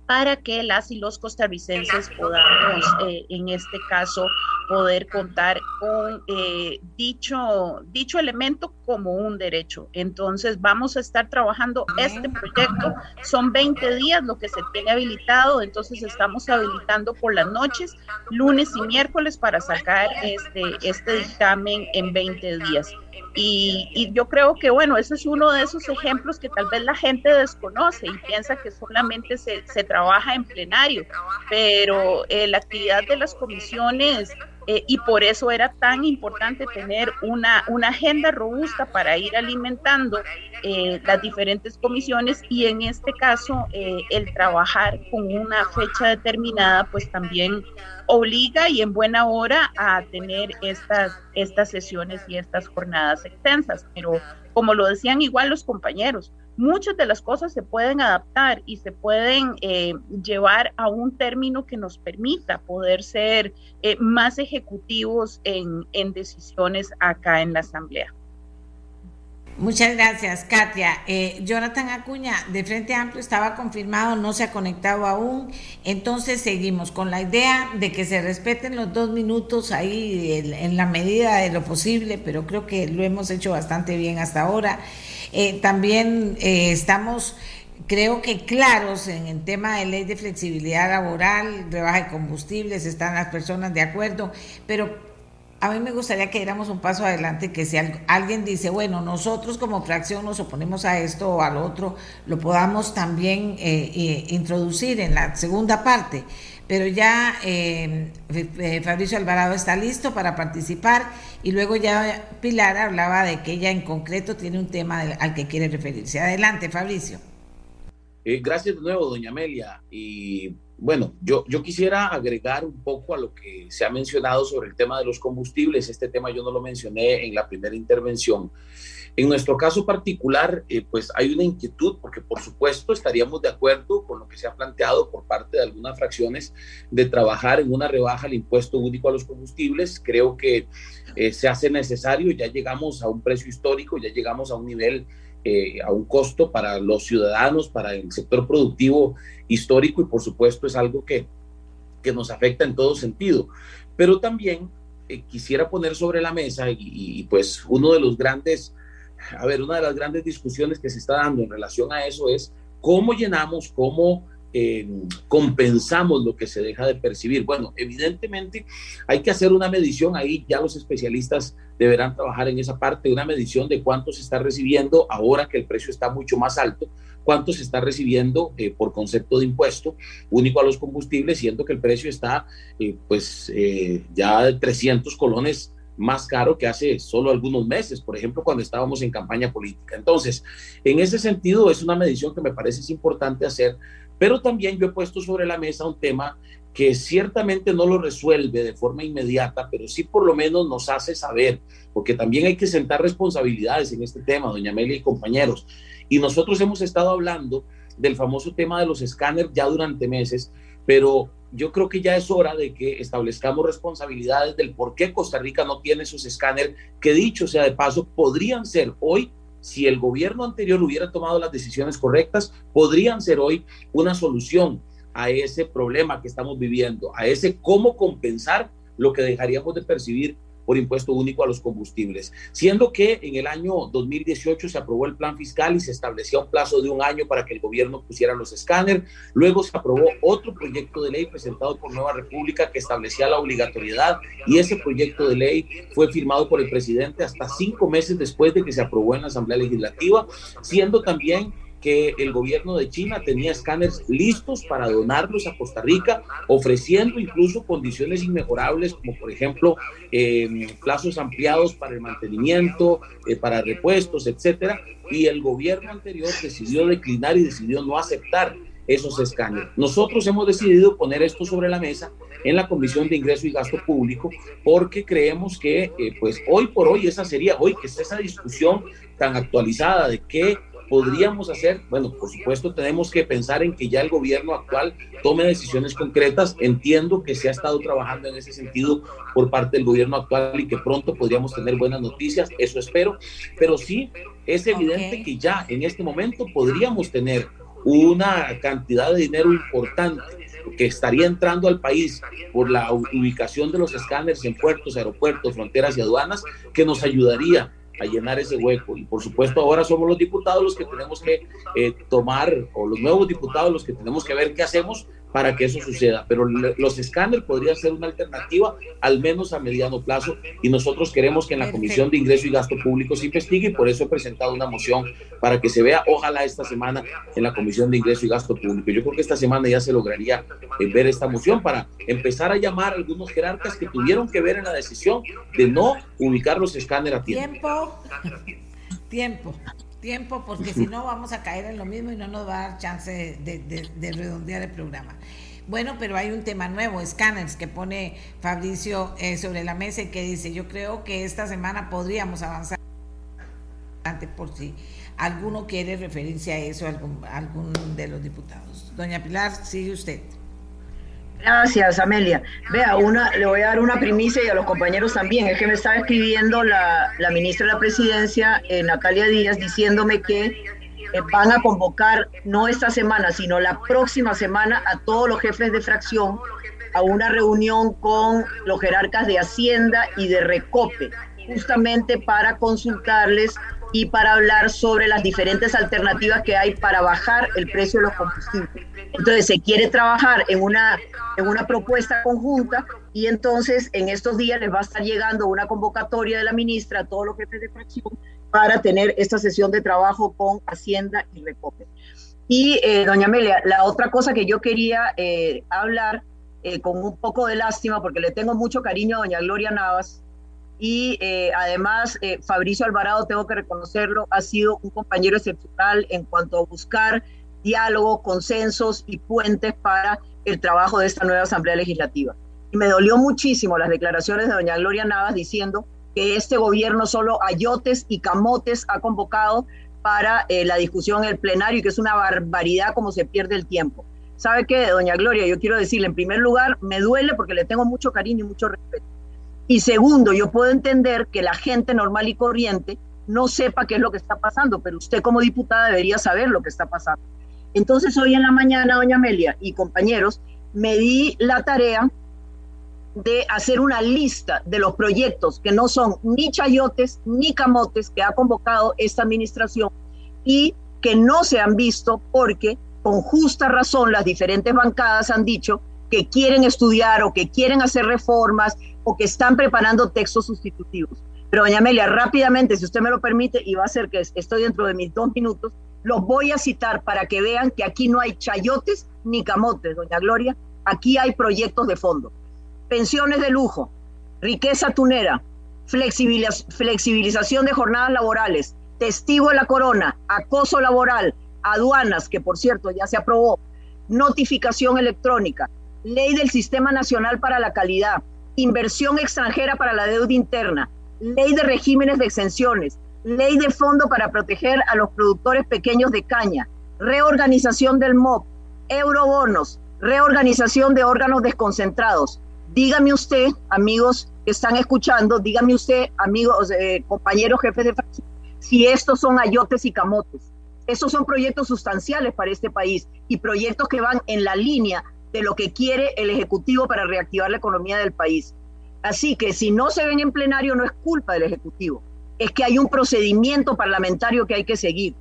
[SPEAKER 8] para que las y los costarricenses podamos, eh, en este caso, poder contar con eh, dicho, dicho elemento como un derecho. Entonces, vamos a estar trabajando este proyecto. Son 20 días lo que se tiene habilitado, entonces estamos habilitando por las noches, lunes y miércoles, para sacar este, este dictamen en 20 días. Y, yo creo que, bueno, ese es uno de esos ejemplos que tal vez la gente desconoce y piensa que solamente se, se trabaja en plenario, pero eh, la actividad de las comisiones eh, y por eso era tan importante tener una, una agenda robusta para ir alimentando eh, las diferentes comisiones y en este caso eh, el trabajar con una fecha determinada pues también obliga y en buena hora a tener estas, estas sesiones y estas jornadas extensas. Pero como lo decían igual los compañeros, muchas de las cosas se pueden adaptar y se pueden eh, llevar a un término que nos permita poder ser eh, más ejecutivos en, en decisiones acá en la Asamblea.
[SPEAKER 2] Muchas gracias, Katia. Eh, Jonathan Acuña, de Frente Amplio, estaba confirmado, no se ha conectado aún. Entonces seguimos con la idea de que se respeten los dos minutos ahí en, la medida de lo posible, pero creo que lo hemos hecho bastante bien hasta ahora. Eh, también eh, estamos creo que claros en el tema de ley de flexibilidad laboral, rebaja de combustibles, están las personas de acuerdo, pero a mí me gustaría que diéramos un paso adelante, que si alguien dice, bueno, nosotros como fracción nos oponemos a esto o al otro, lo podamos también eh, eh, introducir en la segunda parte. Pero ya eh, Fabricio Alvarado está listo para participar y luego ya Pilar hablaba de que ella en concreto tiene un tema al que quiere referirse. Adelante, Fabricio.
[SPEAKER 4] gracias de nuevo, doña Amelia. Y bueno, yo, yo quisiera agregar un poco a lo que se ha mencionado sobre el tema de los combustibles. Este tema yo no lo mencioné en la primera intervención. En nuestro caso particular, eh, pues hay una inquietud, porque por supuesto estaríamos de acuerdo con lo que se ha planteado por parte de algunas fracciones de trabajar en una rebaja al impuesto único a los combustibles. Creo que eh, se hace necesario, ya llegamos a un precio histórico, ya llegamos a un nivel eh, a un costo para los ciudadanos, para el sector productivo histórico y por supuesto es algo que, que nos afecta en todo sentido. Pero también eh, quisiera poner sobre la mesa y, pues uno de los grandes, a ver, una de las grandes discusiones que se está dando en relación a eso es cómo llenamos, cómo eh, compensamos lo que se deja de percibir. Bueno, evidentemente hay que hacer una medición ahí, ya los especialistas deberán trabajar en esa parte, una medición de cuánto se está recibiendo ahora que el precio está mucho más alto, cuánto se está recibiendo eh, por concepto de impuesto único a los combustibles, siendo que el precio está eh, pues ya de 300 colones más caro que hace solo algunos meses, por ejemplo, cuando estábamos en campaña política. Entonces, en ese sentido, es una medición que me parece es importante hacer pero también yo he puesto sobre la mesa un tema que ciertamente no lo resuelve de forma inmediata, pero sí por lo menos nos hace saber, porque también hay que sentar responsabilidades en este tema, doña Amelia y compañeros. Y nosotros hemos estado hablando del famoso tema de los escáneres ya durante meses, pero yo creo que ya es hora de que establezcamos responsabilidades del por qué Costa Rica no tiene esos escáneres, que dicho sea de paso, podrían ser hoy si el gobierno anterior hubiera tomado las decisiones correctas, podrían ser hoy una solución a ese problema que estamos viviendo, a ese cómo compensar lo que dejaríamos de percibir por impuesto único a los combustibles, siendo que en el año 2018 se aprobó el plan fiscal y se establecía un plazo de un año para que el gobierno pusiera los escáneres, luego se aprobó otro proyecto de ley presentado por Nueva República que establecía la obligatoriedad y ese proyecto de ley fue firmado por el presidente hasta cinco meses después de que se aprobó en la Asamblea Legislativa, siendo también que el gobierno de China tenía escáneres listos para donarlos a Costa Rica, ofreciendo incluso condiciones inmejorables, como por ejemplo eh, plazos ampliados para el mantenimiento, eh, para repuestos, etcétera. Y el gobierno anterior decidió declinar y decidió no aceptar esos escáneres. Nosotros hemos decidido poner esto sobre la mesa en la Comisión de Ingreso y Gasto Público porque creemos que, eh, pues hoy por hoy, esa sería, hoy que está esa discusión tan actualizada de qué podríamos hacer? Bueno, por supuesto tenemos que pensar en que ya el gobierno actual tome decisiones concretas. Entiendo que se ha estado trabajando en ese sentido por parte del gobierno actual y que pronto podríamos tener buenas noticias, eso espero, pero sí es evidente que ya en este momento podríamos tener una cantidad de dinero importante que estaría entrando al país por la ubicación de los escáneres en puertos, aeropuertos, fronteras y aduanas, que nos ayudaría a llenar ese hueco. Y por supuesto ahora somos los diputados los que tenemos que eh, tomar, o los nuevos diputados los que tenemos que ver qué hacemos para que eso suceda. Pero los escáneres podría ser una alternativa, al menos a mediano plazo, y nosotros queremos que en la Comisión de Ingreso y Gasto Público se investigue, y por eso he presentado una moción para que se vea, ojalá esta semana, en la Comisión de Ingreso y Gasto Público. Yo creo que esta semana ya se lograría eh, ver esta moción para empezar a llamar a algunos jerarcas que tuvieron que ver en la decisión de no ubicar los escáneres a
[SPEAKER 2] tiempo. Tiempo tiempo, porque si no vamos a caer en lo mismo y no nos va a dar chance de, redondear el programa. Bueno, pero hay un tema nuevo, escáneres, que pone Fabricio eh, sobre la mesa y que dice, yo creo que esta semana podríamos avanzar por si alguno quiere referencia a eso, algún, algún de los diputados. Doña Pilar, sigue usted.
[SPEAKER 5] Gracias, Amelia. Vea, una, le voy a dar una primicia y a los compañeros también. Es que me estaba escribiendo la, ministra de la Presidencia, eh, Natalia Díaz, diciéndome que eh, van a convocar, no esta semana, sino la próxima semana, a todos los jefes de fracción a una reunión con los jerarcas de Hacienda y de Recope, justamente para consultarles y para hablar sobre las diferentes alternativas que hay para bajar el precio de los combustibles. Entonces se quiere trabajar en una, en una propuesta conjunta y entonces en estos días les va a estar llegando una convocatoria de la ministra a todos los jefes de fracción para tener esta sesión de trabajo con Hacienda y Recope. Y eh, doña Amelia, la otra cosa que yo quería eh, hablar eh, con un poco de lástima, porque le tengo mucho cariño a doña Gloria Navas, y eh, además eh, Fabricio Alvarado, tengo que reconocerlo, ha sido un compañero excepcional en cuanto a buscar diálogo, consensos y puentes para el trabajo de esta nueva Asamblea Legislativa. Y me dolió muchísimo las declaraciones de doña Gloria Navas diciendo que este gobierno solo ayotes y camotes ha convocado para eh, la discusión en el plenario y que es una barbaridad como se pierde el tiempo. ¿Sabe qué, doña Gloria? Yo quiero decirle, en primer lugar, me duele porque le tengo mucho cariño y mucho respeto y segundo, yo puedo entender que la gente normal y corriente no sepa qué es lo que está pasando, pero usted como diputada debería saber lo que está pasando. Entonces hoy en la mañana, doña Amelia y compañeros, me di la tarea de hacer una lista de los proyectos que no son ni chayotes ni camotes que ha convocado esta administración y que no se han visto porque con justa razón las diferentes bancadas han dicho que quieren estudiar o que quieren hacer reformas o que están preparando textos sustitutivos. Pero doña Amelia, rápidamente, si usted me lo permite, y va a ser que estoy dentro de mis dos minutos, los voy a citar para que vean que aquí no hay chayotes ni camotes, doña Gloria, aquí hay proyectos de fondo. Pensiones de lujo, riqueza tunera, flexibilización de jornadas laborales, testigo de la corona, acoso laboral, aduanas, que por cierto ya se aprobó, notificación electrónica, ley del Sistema Nacional para la Calidad, inversión extranjera para la deuda interna, ley de regímenes de exenciones, ley de fondo para proteger a los productores pequeños de caña, reorganización del MOP, eurobonos, reorganización de órganos desconcentrados. Dígame usted, amigos que están escuchando, dígame usted, amigos, eh, compañeros jefes de fracción, si estos son ayotes y camotes. Estos son proyectos sustanciales para este país y proyectos que van en la línea de lo que quiere el Ejecutivo para reactivar la economía del país. Así que si no se ven en plenario no es culpa del Ejecutivo, es que hay un procedimiento parlamentario que hay que seguir.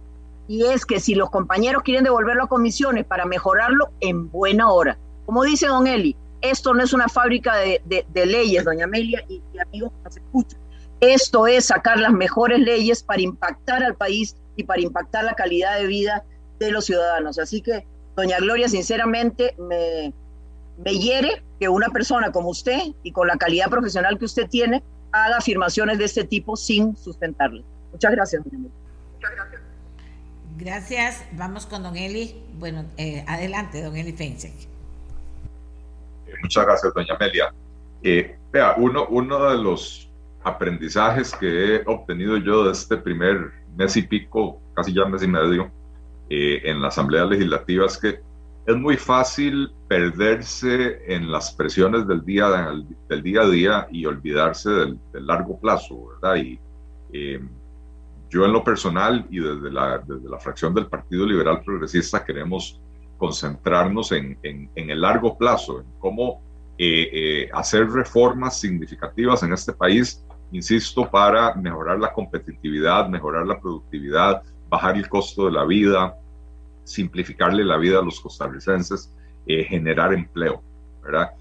[SPEAKER 5] Y es que si los compañeros quieren devolverlo a comisiones para mejorarlo, en buena hora. Como dice don Eli, esto no es una fábrica de, leyes, doña Amelia y, amigos que nos escuchan. Esto es sacar las mejores leyes para impactar al país y para impactar la calidad de vida de los ciudadanos. Así que Doña Gloria, sinceramente me, me hiere que una persona como usted y con la calidad profesional que usted tiene haga afirmaciones de este tipo sin sustentarle. Muchas gracias, doña Muchas
[SPEAKER 2] gracias. Gracias. Vamos con don Eli. Bueno, eh, adelante, don Eli Feinsek.
[SPEAKER 6] Eh, muchas gracias, doña Amelia. Eh, vea, uno, uno de los aprendizajes que he obtenido yo de este primer mes y pico, casi ya mes y medio, eh, en la Asamblea Legislativa es que es muy fácil perderse en las presiones del día, del día a día y olvidarse del, largo plazo, ¿verdad? Y eh, yo en lo personal y desde la, desde la fracción del Partido Liberal Progresista queremos concentrarnos en, en, el largo plazo, en cómo eh, hacer reformas significativas en este país, insisto, para mejorar la competitividad, mejorar la productividad, bajar el costo de la vida, simplificarle la vida a los costarricenses generar empleo, ¿verdad?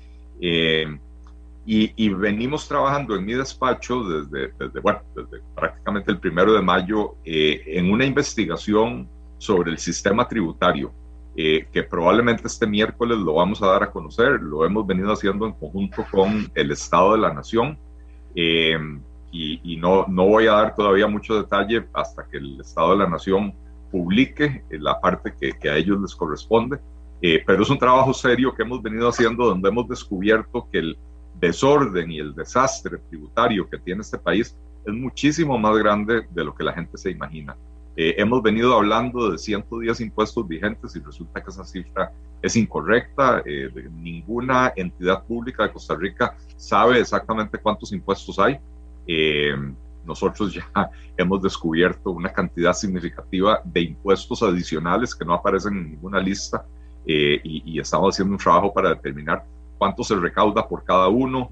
[SPEAKER 6] Y, venimos trabajando en mi despacho desde, desde, bueno, desde prácticamente el primero de mayo en una investigación sobre el sistema tributario, eh, que probablemente este miércoles lo vamos a dar a conocer, lo hemos venido haciendo en conjunto con el Estado de la Nación. Eh, y, no, no voy a dar todavía mucho detalle hasta que el Estado de la Nación publique la parte que, que a ellos les corresponde, eh, pero es un trabajo serio que hemos venido haciendo donde hemos descubierto que el desorden y el desastre tributario que tiene este país es muchísimo más grande de lo que la gente se imagina. Eh, hemos venido hablando de 110 impuestos vigentes y resulta que esa cifra es incorrecta. Eh, ninguna entidad pública de Costa Rica sabe exactamente cuántos impuestos hay. Eh, nosotros ya hemos descubierto una cantidad significativa de impuestos adicionales que no aparecen en ninguna lista y, y, estamos haciendo un trabajo para determinar cuánto se recauda por cada uno,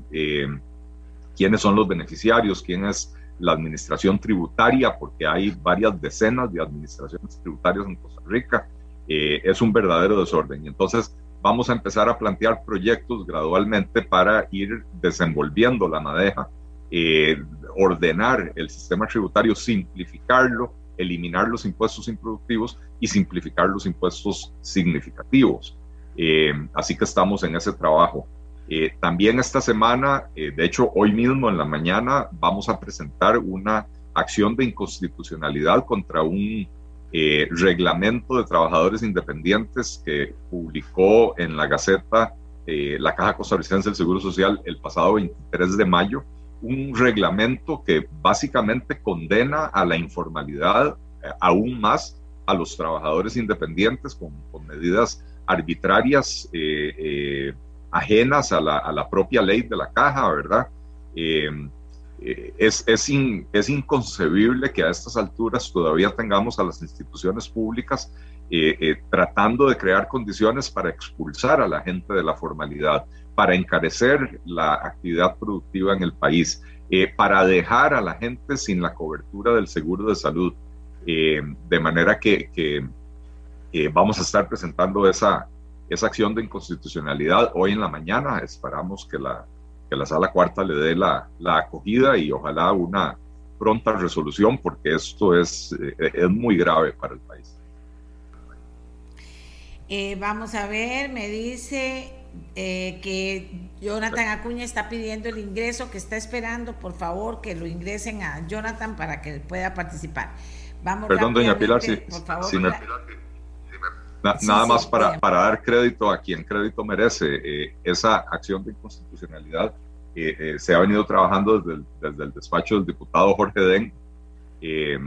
[SPEAKER 6] quiénes son los beneficiarios, quién es la administración tributaria, porque hay varias decenas de administraciones tributarias en Costa Rica, eh, es un verdadero desorden. Y entonces vamos a empezar a plantear proyectos gradualmente para ir desenvolviendo la madeja, eh, ordenar el sistema tributario, simplificarlo, eliminar los impuestos improductivos y simplificar los impuestos significativos. Eh, así que estamos en ese trabajo. Eh, también esta semana, eh, de hecho hoy mismo en la mañana, vamos a presentar una acción de inconstitucionalidad contra un reglamento de trabajadores independientes que publicó en la Gaceta la Caja Costarricense del Seguro Social el pasado 23 de mayo, un reglamento que básicamente condena a la informalidad aún más a los trabajadores independientes con, medidas arbitrarias ajenas a la, a la propia ley de la caja, ¿verdad? Eh, eh, es, es, es, inconcebible que a estas alturas todavía tengamos a las instituciones públicas eh, tratando de crear condiciones para expulsar a la gente de la formalidad, para encarecer la actividad productiva en el país, para dejar a la gente sin la cobertura del seguro de salud. de manera que, que vamos a estar presentando esa, esa acción de inconstitucionalidad hoy en la mañana. Esperamos que la, que la sala cuarta le dé la, la acogida y ojalá una pronta resolución porque esto es, eh, es muy grave para el país.
[SPEAKER 2] Eh, vamos a ver, me dice eh, que Jonathan Acuña está pidiendo el ingreso, que está esperando, por favor, que lo ingresen a Jonathan para que pueda participar.
[SPEAKER 6] Vamos Perdón, doña Pilar, sí, por favor, nada más para, para, dar crédito a quien crédito merece. Eh, esa acción de inconstitucionalidad eh, eh, se ha venido trabajando desde el, desde el, despacho del diputado Jorge Den, que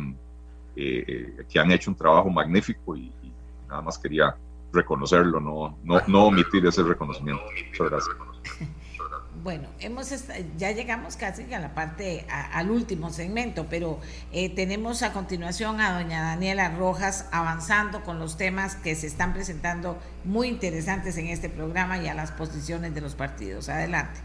[SPEAKER 6] han hecho un trabajo magnífico y, y, nada más quería reconocerlo, no, no, no omitir ese reconocimiento. Muchas gracias.
[SPEAKER 2] Bueno, hemos ya llegamos casi a la parte, al último segmento, pero eh, tenemos a continuación a doña Daniela Rojas avanzando con los temas que se están presentando muy interesantes en este programa y a las posiciones de los partidos. Adelante.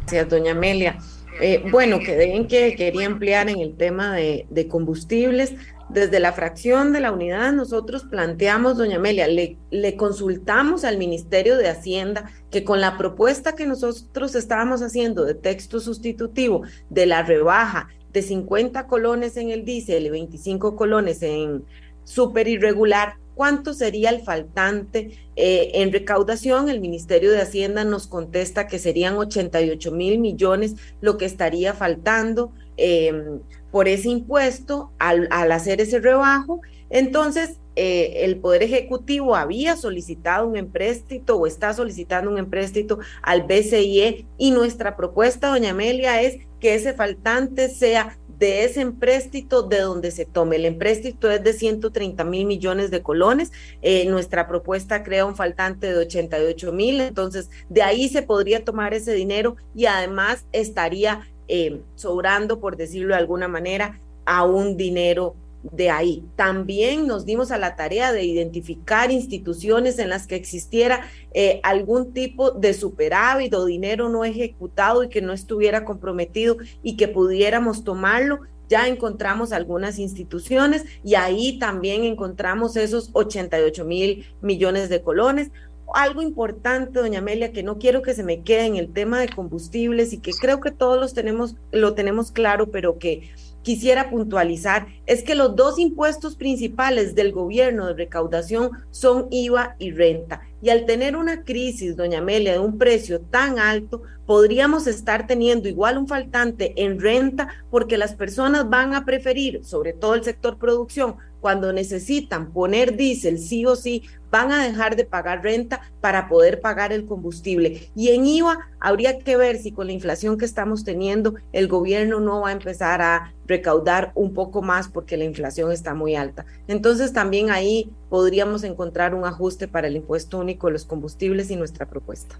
[SPEAKER 7] Gracias, doña Amelia. Eh, bueno, que que quería emplear en el tema de, de combustibles. Desde la fracción de la unidad nosotros planteamos, doña Amelia, le, consultamos al Ministerio de Hacienda que con la propuesta que nosotros estábamos haciendo de texto sustitutivo de la rebaja de 50 colones en el diésel y 25 colones en súper irregular, ¿cuánto sería el faltante eh, en recaudación? El Ministerio de Hacienda nos contesta que serían 88 mil millones lo que estaría faltando. Eh, por ese impuesto al, hacer ese rebajo. Entonces, eh, el Poder Ejecutivo había solicitado un empréstito o está solicitando un empréstito al BCIE y nuestra propuesta, doña Amelia, es que ese faltante sea de ese empréstito de donde se tome. El empréstito es de 130 mil millones de colones. Eh, nuestra propuesta crea un faltante de 88 mil. Entonces, de ahí se podría tomar ese dinero y además estaría eh, sobrando, por decirlo de alguna manera, a un dinero de ahí. También nos dimos a la tarea de identificar instituciones en las que existiera eh, algún tipo de superávit o dinero no ejecutado y que no estuviera comprometido y que pudiéramos tomarlo ya encontramos algunas instituciones y ahí también encontramos esos 88 mil millones de colones. Algo importante, doña Amelia, que no quiero que se me quede en el tema de combustibles y que creo que todos los tenemos, lo tenemos claro, pero que quisiera puntualizar es que los dos impuestos principales del gobierno de recaudación son IVA y renta. Y al tener una crisis, doña Amelia, de un precio tan alto, podríamos estar teniendo igual un faltante en renta porque las personas van a preferir, sobre todo el sector producción, cuando necesitan poner diésel sí o sí, van a dejar de pagar renta para poder pagar el combustible. Y en IVA habría que ver si con la inflación que estamos teniendo el gobierno no va a empezar a recaudar un poco más porque la inflación está muy alta. Entonces también ahí podríamos encontrar un ajuste para el impuesto único de los combustibles y nuestra propuesta.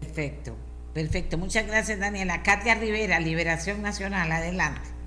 [SPEAKER 2] Perfecto, perfecto. Muchas gracias Daniela. Katia Rivera, Liberación Nacional, adelante.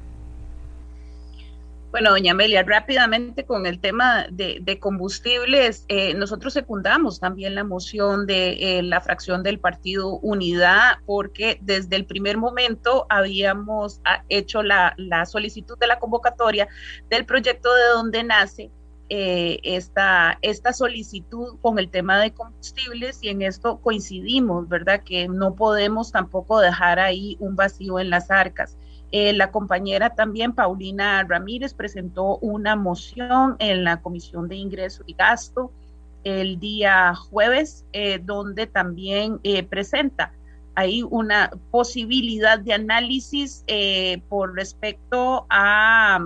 [SPEAKER 8] Bueno, doña Amelia, rápidamente con el tema de, combustibles, eh, nosotros secundamos también la moción de eh, la fracción del Partido Unidad, porque desde el primer momento habíamos ah, hecho la, solicitud de la convocatoria del proyecto de donde nace eh, esta, esta solicitud con el tema de combustibles y en esto coincidimos, ¿verdad? Que no podemos tampoco dejar ahí un vacío en las arcas. Eh, la compañera también, Paulina Ramírez, presentó una moción en la Comisión de Ingreso y Gasto el día jueves, eh, donde también eh, presenta. Ahí una posibilidad de análisis por respecto a,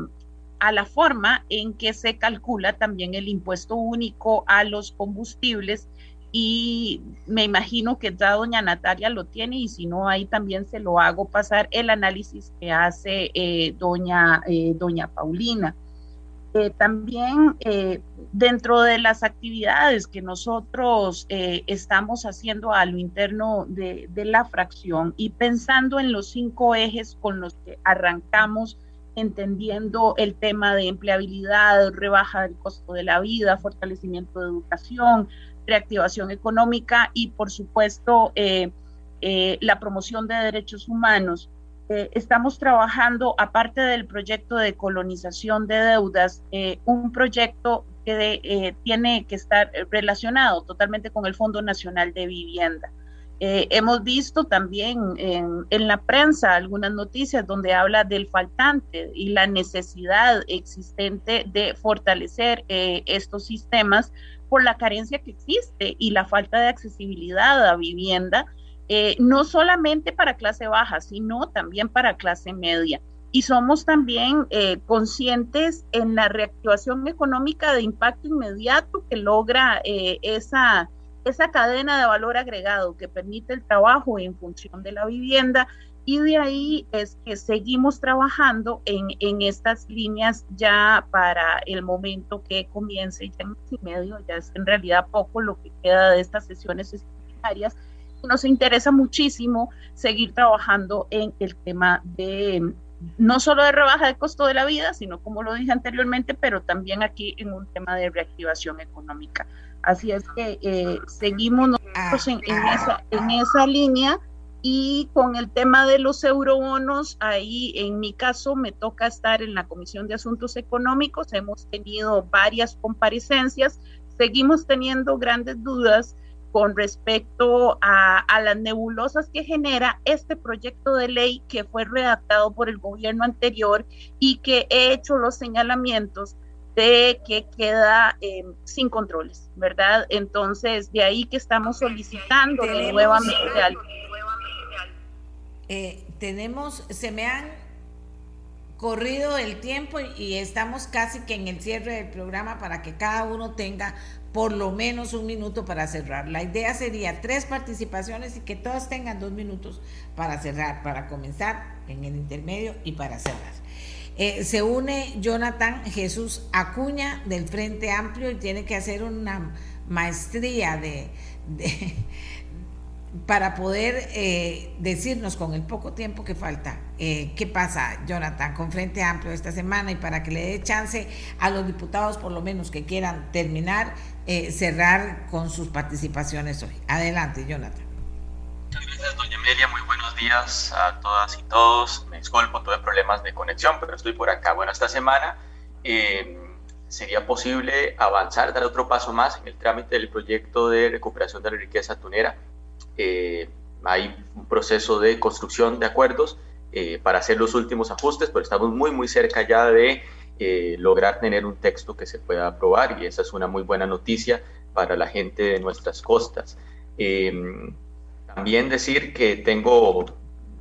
[SPEAKER 8] a la forma en que se calcula también el impuesto único a los combustibles y me imagino que ya doña Natalia lo tiene y si no, ahí también se lo hago pasar el análisis que hace eh, doña, eh, doña Paulina. Eh, también dentro de las actividades que nosotros estamos haciendo a lo interno de, de la fracción y pensando en los cinco ejes con los que arrancamos entendiendo el tema de empleabilidad, rebaja del costo de la vida, fortalecimiento de educación, reactivación económica y, por supuesto, eh, eh, la promoción de derechos humanos. Eh, estamos trabajando, aparte del proyecto de colonización de deudas, un proyecto que tiene que estar relacionado totalmente con el Fondo Nacional de Vivienda. hemos visto también en, en, la prensa algunas noticias donde habla del faltante y la necesidad existente de fortalecer estos sistemas por la carencia que existe y la falta de accesibilidad a vivienda, eh, no solamente para clase baja, sino también para clase media. Y somos también eh, conscientes en la reactivación económica de impacto inmediato que logra eh, esa, esa cadena de valor agregado que permite el trabajo en función de la vivienda y de ahí es que seguimos trabajando en, en estas líneas ya para el momento que comience, ya en mes y medio, ya es en realidad poco lo que queda de estas sesiones extraordinarias. Nos interesa muchísimo seguir trabajando en el tema de no solo de rebaja de costo de la vida, sino como lo dije anteriormente, pero también aquí en un tema de reactivación económica. Así es que eh, seguimos nosotros en, en, esa, en esa línea y con el tema de los eurobonos, ahí en mi caso me toca estar en la Comisión de Asuntos Económicos. Hemos tenido varias comparecencias. Seguimos teniendo grandes dudas con respecto a, las nebulosas que genera este proyecto de ley que fue redactado por el gobierno anterior y que he hecho los señalamientos de que queda eh, sin controles, ¿verdad? Entonces, de ahí que estamos solicitando nuevamente al
[SPEAKER 2] eh, tenemos, se me han corrido el tiempo y estamos casi que en el cierre del programa para que cada uno tenga por lo menos un minuto para cerrar. La idea sería tres participaciones y que todas tengan dos minutos para cerrar, para comenzar en el intermedio y para cerrar. Eh, se une Jonathan Jesús Acuña del Frente Amplio y tiene que hacer una maestría de para poder eh, decirnos con el poco tiempo que falta eh, qué pasa, Jonathan, con Frente Amplio esta semana y para que le dé chance a los diputados, por lo menos que quieran terminar, eh, cerrar con sus participaciones hoy. Adelante, Jonathan.
[SPEAKER 9] Muchas gracias, doña Amelia, muy buenos días a todas y todos. Me disculpo, tuve problemas de conexión, pero estoy por acá. Bueno, esta semana sería posible avanzar, dar otro paso más en el trámite del proyecto de recuperación de la riqueza tunera. Eh, hay un proceso de construcción de acuerdos eh, para hacer los últimos ajustes, pero estamos muy, muy cerca ya de lograr tener un texto que se pueda aprobar y esa es una muy buena noticia para la gente de nuestras costas. También decir que tengo,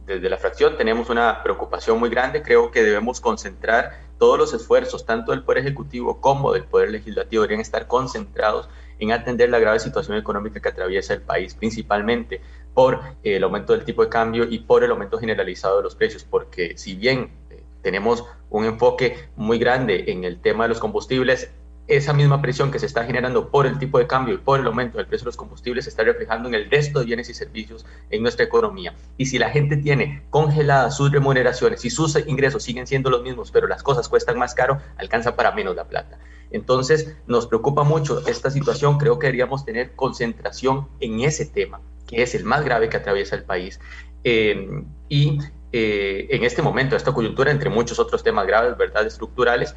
[SPEAKER 9] desde la fracción, tenemos una preocupación muy grande. Creo que debemos concentrar todos los esfuerzos, tanto del Poder Ejecutivo como del Poder Legislativo, deberían estar concentrados en atender la grave situación económica que atraviesa el país, principalmente por eh, el aumento del tipo de cambio y por el aumento generalizado de los precios, porque si bien eh, tenemos un enfoque muy grande en el tema de los combustibles, esa misma presión que se está generando por el tipo de cambio y por el aumento del precio de los combustibles se está reflejando en el resto de bienes y servicios en nuestra economía. Y si la gente tiene congeladas sus remuneraciones y sus ingresos siguen siendo los mismos, pero las cosas cuestan más caro, alcanza para menos la plata. Entonces, nos preocupa mucho esta situación. Creo que deberíamos tener concentración en ese tema, que es el más grave que atraviesa el país. Y eh, en este momento, esta coyuntura, entre muchos otros temas graves, ¿verdad?, estructurales,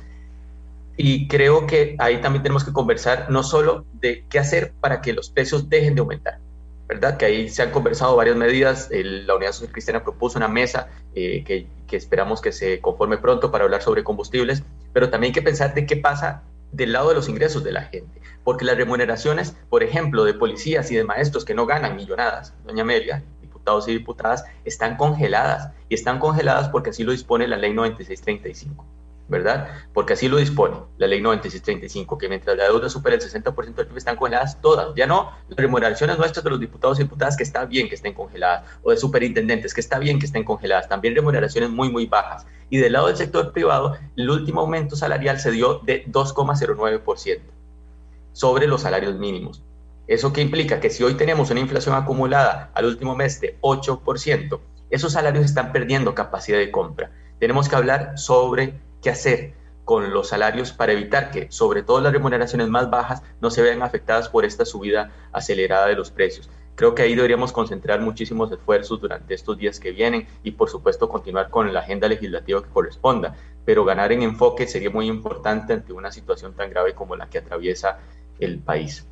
[SPEAKER 9] y creo que ahí también tenemos que conversar no solo de qué hacer para que los precios dejen de aumentar, ¿verdad? Que ahí se han conversado varias medidas. la Unidad Social Cristiana propuso una mesa eh, que, que, esperamos que se conforme pronto para hablar sobre combustibles, pero también hay que pensar de qué pasa del lado de los ingresos de la gente, porque las remuneraciones, por ejemplo, de policías y de maestros que no ganan millonadas, doña Amelia, diputados y diputadas, están congeladas y están congeladas porque así lo dispone la ley 9635. ¿Verdad? Porque así lo dispone la ley 9635, que mientras la deuda supera el 60% del PIB están congeladas todas, ya no las remuneraciones nuestras de los diputados y diputadas que está bien que estén congeladas, o de superintendentes que está bien que estén congeladas, también remuneraciones muy, muy bajas. Y del lado del sector privado, el último aumento salarial se dio de 2,09% sobre los salarios mínimos. ¿Eso qué implica? Que si hoy tenemos una inflación acumulada al último mes de 8%, esos salarios están perdiendo capacidad de compra. Tenemos que hablar sobre qué hacer con los salarios para evitar que, sobre todo las remuneraciones más bajas, no se vean afectadas por esta subida acelerada de los precios. Creo que ahí deberíamos concentrar muchísimos esfuerzos durante estos días que vienen y, por supuesto, continuar con la agenda legislativa que corresponda. Pero ganar en enfoque sería muy importante ante una situación tan grave como la que atraviesa el país.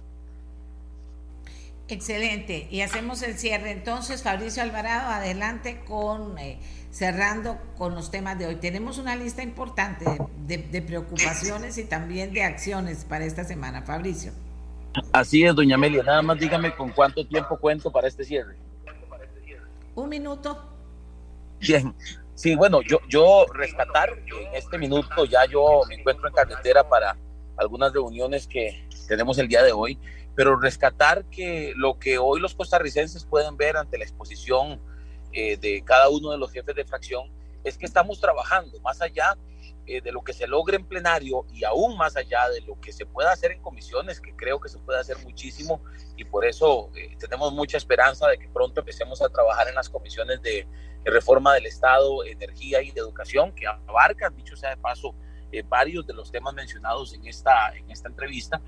[SPEAKER 2] Excelente. Y hacemos el cierre. Entonces, Fabricio Alvarado, adelante con eh, cerrando con los temas de hoy. Tenemos una lista importante de, preocupaciones y también de acciones para esta semana. Fabricio.
[SPEAKER 4] Así es, doña Amelia. Nada más dígame con cuánto tiempo cuento para este cierre.
[SPEAKER 2] Un minuto.
[SPEAKER 4] Bien. Sí, bueno, yo, yo rescatar en este minuto, ya yo me encuentro en carretera para algunas reuniones que tenemos el día de hoy pero rescatar que lo que hoy los costarricenses pueden ver ante la exposición eh, de cada uno de los jefes de fracción es que estamos trabajando más allá eh, de lo que se logre en plenario y aún más allá de lo que se pueda hacer en comisiones, que creo que se puede hacer muchísimo y por eso eh, tenemos mucha esperanza de que pronto empecemos a trabajar en las comisiones de, reforma del Estado, energía y de educación, que abarcan, dicho sea de paso, eh, varios de los temas mencionados en esta, en esta entrevista,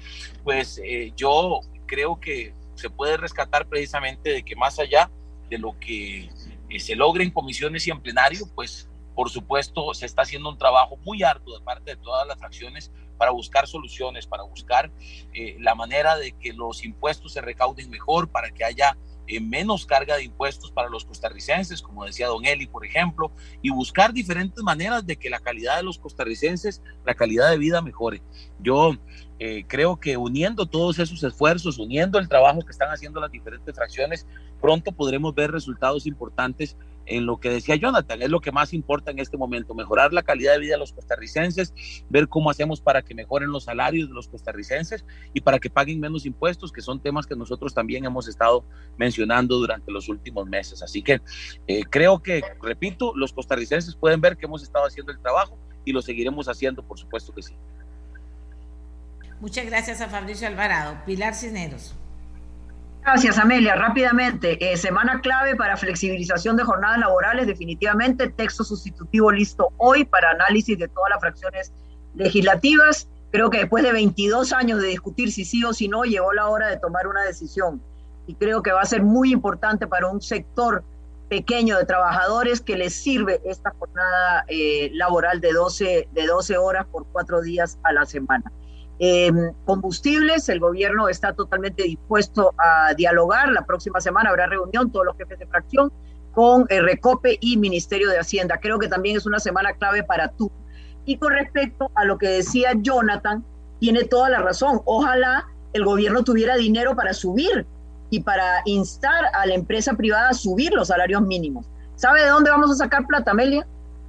[SPEAKER 4] pues eh, yo creo que se puede rescatar precisamente de que más allá de lo que eh, se logre en comisiones y en plenario, pues por supuesto se está haciendo un trabajo muy arduo de parte de todas las fracciones para buscar soluciones, para buscar la manera de que los impuestos se recauden mejor, para que haya menos carga de impuestos para los costarricenses, como decía Don Eli, por ejemplo, y buscar diferentes maneras de que la calidad de los costarricenses, la calidad de vida mejore. Yo eh, creo que uniendo todos esos esfuerzos, uniendo el trabajo que están haciendo las diferentes fracciones, pronto podremos ver resultados importantes en lo que decía Jonathan, es lo que más importa en este momento, mejorar la calidad de vida de los costarricenses, ver cómo hacemos para que mejoren los salarios de los costarricenses y para que paguen menos impuestos, que son temas que nosotros también hemos estado mencionando durante los últimos meses. Así que eh, creo que, repito, los costarricenses pueden ver que hemos estado haciendo el trabajo y lo seguiremos haciendo, por supuesto que sí.
[SPEAKER 2] Muchas gracias a Fabricio Alvarado. Pilar Cisneros.
[SPEAKER 5] Gracias, Amelia. Rápidamente, eh, semana clave para flexibilización de jornadas laborales, definitivamente, texto sustitutivo listo hoy para análisis de todas las fracciones legislativas. Creo que después de 22 años de discutir si sí o si no, llegó la hora de tomar una decisión. Y creo que va a ser muy importante para un sector pequeño de trabajadores que les sirve esta jornada eh, laboral de 12, de 12 horas por cuatro días a la semana. Em, combustibles, el gobierno está totalmente dispuesto a dialogar. La próxima semana habrá reunión, todos los jefes de fracción, con el Recope y Ministerio de Hacienda. Creo que también es una semana clave para tú. Y con respecto a lo que decía Jonathan, tiene toda la razón. Ojalá el gobierno tuviera dinero para subir y para instar a la empresa privada a subir los salarios mínimos. ¿Sabe de dónde vamos a sacar plata, Amelia?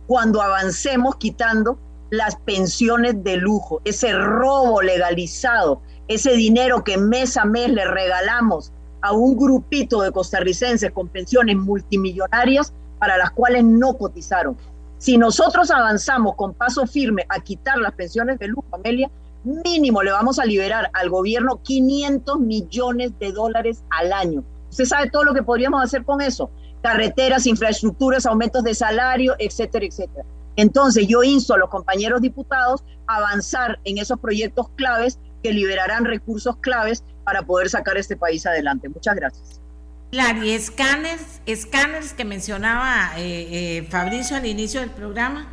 [SPEAKER 5] Cuando avancemos quitando las pensiones de lujo, ese robo legalizado, ese dinero que mes a mes le regalamos a un grupito de costarricenses con pensiones multimillonarias para las cuales no cotizaron. Si nosotros avanzamos con paso firme a quitar las pensiones de lujo, Amelia, mínimo le vamos a liberar al gobierno 500 millones de dólares al año. Usted sabe todo lo que podríamos hacer con eso. Carreteras, infraestructuras, aumentos de salario, etcétera, etcétera. Entonces yo insto a los compañeros diputados a avanzar en esos proyectos claves que liberarán recursos claves para poder sacar este país adelante. Muchas gracias.
[SPEAKER 2] Lari, escáneres, escáneres que mencionaba eh, eh, Fabricio al inicio del programa.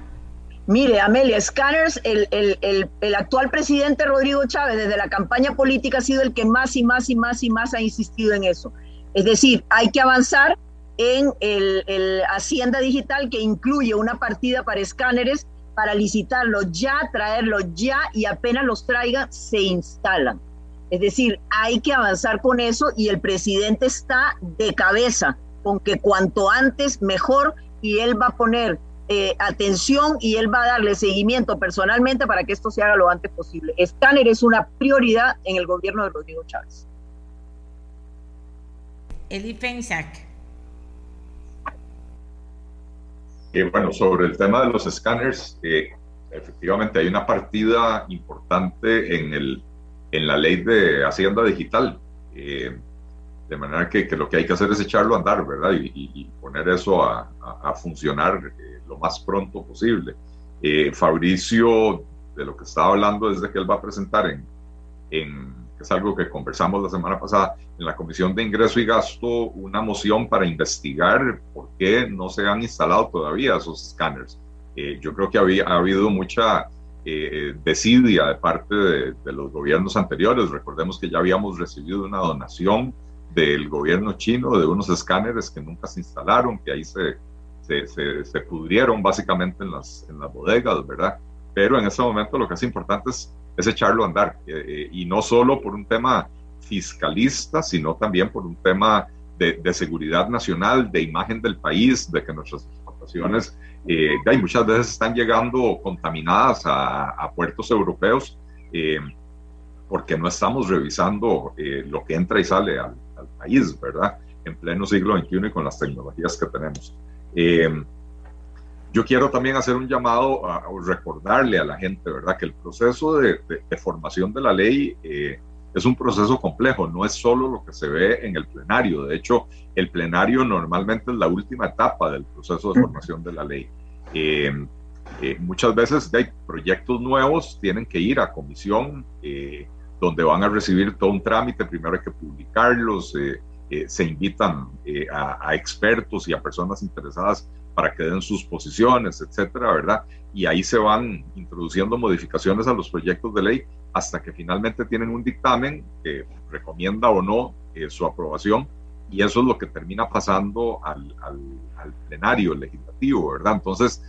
[SPEAKER 5] Mire, Amelia, Scanners, el, el, el, actual presidente Rodrigo Chávez desde la campaña política ha sido el que más y más y más y más ha insistido en eso. Es decir, hay que avanzar en el, Hacienda Digital que incluye una partida para escáneres para licitarlo ya, traerlo ya y apenas los traiga, se instalan. Es decir, hay que avanzar con eso y el presidente está de cabeza con que cuanto antes mejor y él va a poner eh, atención y él va a darle seguimiento personalmente para que esto se haga lo antes posible. Escáner es una prioridad en el gobierno de Rodrigo Chávez.
[SPEAKER 2] Eli Fensac.
[SPEAKER 6] Eh, bueno, sobre el tema de los escáneres, eh, efectivamente hay una partida importante en, el, en la ley de Hacienda Digital. de manera que, lo que hay que hacer es echarlo a andar, ¿verdad? Y, poner eso a, a funcionar lo más pronto posible. Eh, Fabricio, de lo que estaba hablando es de que él va a presentar en, en, es algo que conversamos la semana pasada, en la Comisión de Ingreso y Gasto, una moción para investigar por qué no se han instalado todavía esos escáneres. Eh, yo creo que había, ha habido mucha eh, de parte de, los gobiernos anteriores. Recordemos que ya habíamos recibido una donación del gobierno chino de unos escáneres que nunca se instalaron, que ahí se se, pudrieron básicamente en las, en las bodegas, ¿verdad? Pero en ese momento lo que es importante es, es echarlo a andar, eh, eh, y no solo por un tema fiscalista, sino también por un tema de, de, seguridad nacional, de imagen del país, de que nuestras exportaciones eh, muchas veces están llegando contaminadas a, a puertos europeos eh, porque no estamos revisando lo que entra y sale al, al, país, ¿verdad? En pleno siglo XXI y con las tecnologías que tenemos. Eh, yo quiero también hacer un llamado a, recordarle a la gente, ¿verdad?, que el proceso de, formación de la ley eh, es un proceso complejo, no es solo lo que se ve en el plenario. De hecho, el plenario normalmente es la última etapa del proceso de formación de la ley. Eh, muchas veces hay proyectos nuevos, tienen que ir a comisión, donde van a recibir todo un trámite, primero hay que publicarlos eh, se invitan eh, a, expertos y a personas interesadas para que den sus posiciones, etcétera, ¿verdad? Y ahí se van introduciendo modificaciones a los proyectos de ley hasta que finalmente tienen un dictamen que recomienda o no eh, su aprobación y eso es lo que termina pasando al, al, plenario legislativo, ¿verdad? Entonces,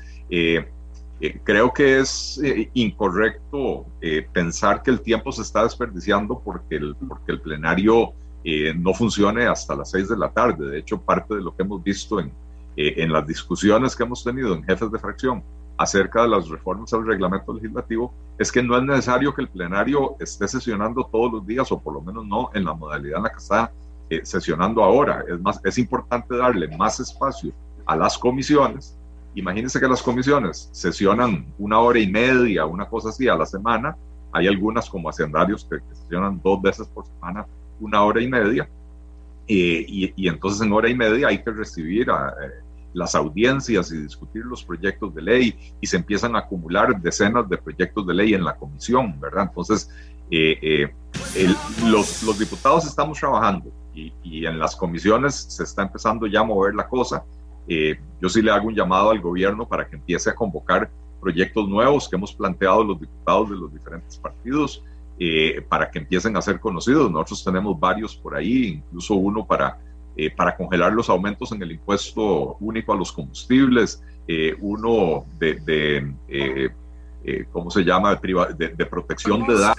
[SPEAKER 6] creo que es incorrecto pensar que el tiempo se está desperdiciando porque el, porque el plenario eh, no funcione hasta las seis de la tarde. De hecho, parte de lo que hemos visto en, eh, en las discusiones que hemos tenido en jefes de fracción acerca de las reformas al reglamento legislativo es que no es necesario que el plenario esté sesionando todos los días o por lo menos no en la modalidad en la que está eh, sesionando ahora. Es, más, es importante darle más espacio a las comisiones. Imagínense que las comisiones sesionan una hora y media, una cosa así a la semana. Hay algunas como hacendarios que sesionan dos veces por semana una hora y media, eh, y, entonces en hora y media hay que recibir a, eh, las audiencias y discutir los proyectos de ley, y se empiezan a acumular decenas de proyectos de ley en la comisión, ¿verdad? Entonces, eh, los, los, diputados estamos trabajando y, y, en las comisiones se está empezando ya a mover la cosa. Eh, yo sí le hago un llamado al gobierno para que empiece a convocar proyectos nuevos que hemos planteado los diputados de los diferentes partidos eh, para que empiecen a ser conocidos. Nosotros tenemos varios por ahí, incluso uno para, eh, para congelar los aumentos en el impuesto único a los combustibles, uno de, ¿cómo se llama?, de, de protección de edad.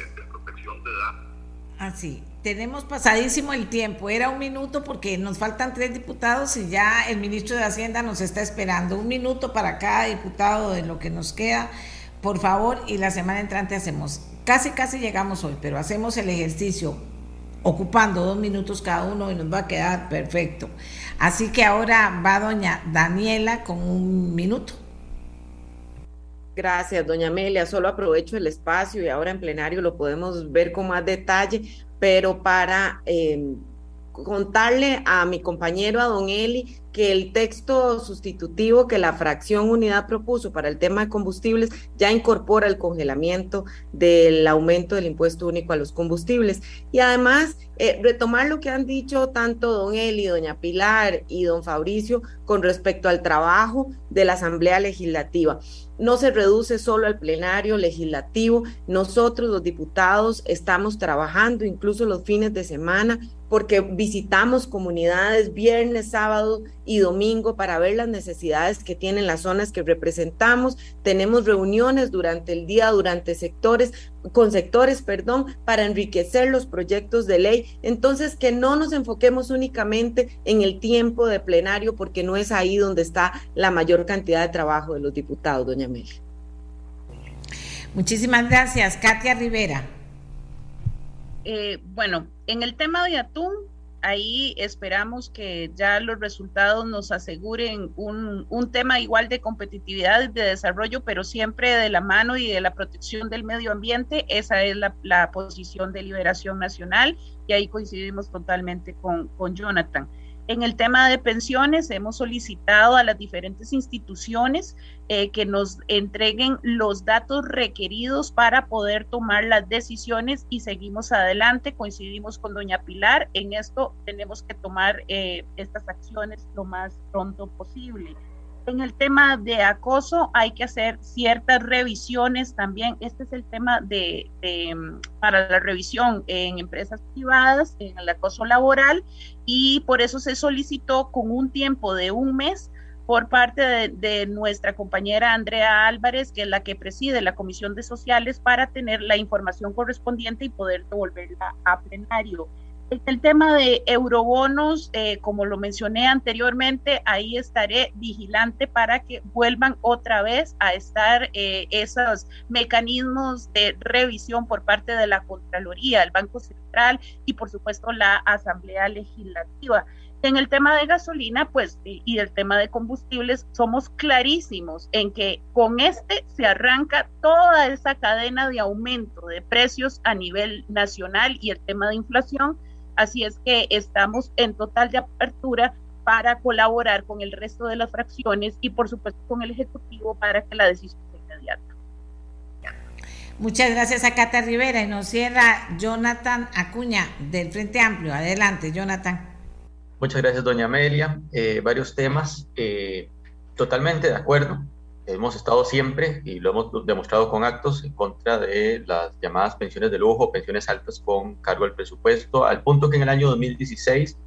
[SPEAKER 2] Así, tenemos pasadísimo el tiempo. Era un minuto porque nos faltan tres diputados y ya el ministro de Hacienda nos está esperando. Un minuto para cada diputado de lo que nos queda, por favor, y la semana entrante hacemos. Casi, casi llegamos hoy, pero hacemos el ejercicio ocupando dos minutos cada uno y nos va a quedar perfecto. Así que ahora va doña Daniela con un minuto.
[SPEAKER 7] Gracias, doña Amelia. Solo aprovecho el espacio y ahora en plenario lo podemos ver con más detalle pero para em, contarle a mi compañero, a don Eli, que el texto sustitutivo que la fracción unidad propuso para el tema de combustibles ya incorpora el congelamiento del aumento del impuesto único a los combustibles. Y además, eh, retomar lo que han dicho tanto don Eli, doña Pilar y don Fabricio con respecto al trabajo de la Asamblea Legislativa no se reduce solo al plenario legislativo. Nosotros los diputados estamos trabajando incluso los fines de semana porque visitamos comunidades viernes, sábado y domingo para ver las necesidades que tienen las zonas que representamos. Tenemos reuniones durante el día, durante sectores, con sectores, perdón, para enriquecer los proyectos de ley. Entonces, que no nos enfoquemos únicamente en el tiempo de plenario, porque no es ahí donde está la mayor cantidad de trabajo de los diputados, doña Mel.
[SPEAKER 2] Muchísimas gracias, Katia Rivera.
[SPEAKER 8] Eh, bueno, en el tema de atún, ahí esperamos que ya los resultados nos aseguren un, tema igual de competitividad y de desarrollo, pero siempre de la mano y de la protección del medio ambiente. Esa es la, posición de Liberación Nacional y ahí coincidimos totalmente con, con Jonathan. En el tema de pensiones, hemos solicitado a las diferentes instituciones eh, que nos entreguen los datos requeridos para poder tomar las decisiones y seguimos adelante. Coincidimos con doña Pilar, en esto tenemos que tomar eh, estas acciones lo más pronto posible en el tema de acoso hay que hacer ciertas revisiones también. Este es el tema de, para la revisión en empresas privadas, en el acoso laboral, y por eso se solicitó con un tiempo de un mes por parte de, nuestra compañera Andrea Álvarez, que es la que preside la Comisión de Sociales, para tener la información correspondiente y poder devolverla a plenario. El tema de eurobonos, eh, como lo mencioné anteriormente, ahí estaré vigilante para que vuelvan otra vez a estar eh, esos mecanismos de revisión por parte de la Contraloría, el Banco Central y por supuesto la Asamblea Legislativa. En el tema de gasolina, pues, y el tema de combustibles, somos clarísimos en que con este se arranca toda esa cadena de aumento de precios a nivel nacional y el tema de inflación Así es que estamos en total de apertura para colaborar con el resto de las fracciones y por supuesto con el Ejecutivo para que la decisión sea inmediata.
[SPEAKER 2] Muchas gracias a Cata Rivera y nos cierra Jonathan Acuña del Frente Amplio. Adelante, Jonathan.
[SPEAKER 9] Muchas gracias, doña Amelia. Eh, varios temas. Eh, totalmente de acuerdo hemos estado siempre, y lo hemos demostrado con actos, en contra de las llamadas pensiones de lujo, pensiones altas con cargo al presupuesto, al punto que en el año 2016,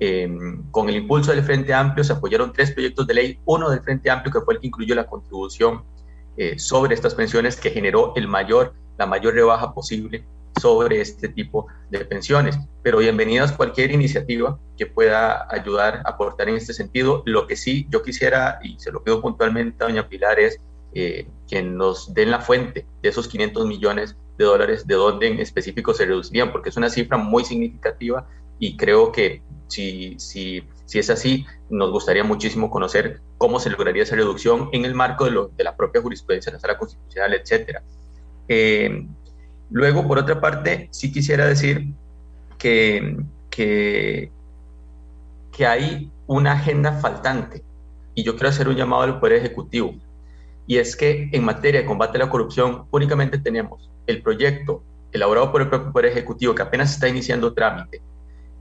[SPEAKER 9] em, con el impulso del Frente Amplio, se apoyaron tres proyectos de ley, uno del Frente Amplio que fue el que incluyó la contribución eh, sobre estas pensiones, que generó el mayor, la mayor rebaja posible sobre este tipo de pensiones. Pero bienvenidas cualquier iniciativa que pueda ayudar, aportar en este sentido. Lo que sí yo quisiera, y se lo pido puntualmente a doña Pilar, es eh, que nos den la fuente de esos 500 millones de dólares, de dónde en específico se reducirían, porque es una cifra muy significativa y creo que si, si, si es así, nos gustaría muchísimo conocer cómo se lograría esa reducción en el marco de, lo, de la propia jurisprudencia de la sala constitucional, etcétera. Eh, Luego, por otra parte, sí quisiera decir que, que, hay una agenda faltante y yo quiero hacer un llamado al Poder Ejecutivo. Y es que en materia de combate a la corrupción únicamente tenemos el proyecto elaborado por el propio Poder Ejecutivo que apenas está iniciando trámite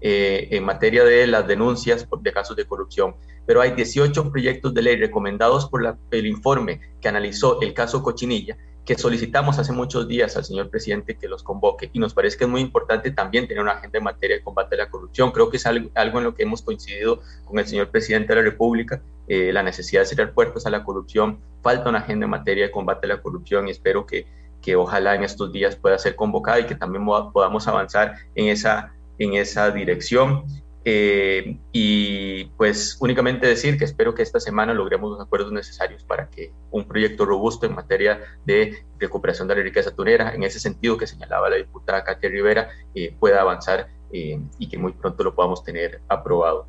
[SPEAKER 9] eh, en materia de las denuncias de casos de corrupción. pero hay 18 proyectos de ley recomendados por el informe que analizó el caso Cochinilla que solicitamos hace muchos días al señor presidente que los convoque y nos parece que es muy importante también tener una agenda en materia de combate a la corrupción. Creo que es algo, en lo que hemos coincidido con el señor presidente de la República, eh, la necesidad de cerrar puertas a la corrupción. Falta una agenda en materia de combate a la corrupción y espero que, que ojalá en estos días pueda ser convocada y que también podamos avanzar en esa, en esa dirección. Eh, y pues únicamente decir que espero que esta semana logremos los acuerdos necesarios para que un proyecto robusto en materia de recuperación de la riqueza tunera, en ese sentido que señalaba la diputada Katia Rivera, eh, pueda avanzar eh, y que muy pronto lo podamos tener aprobado.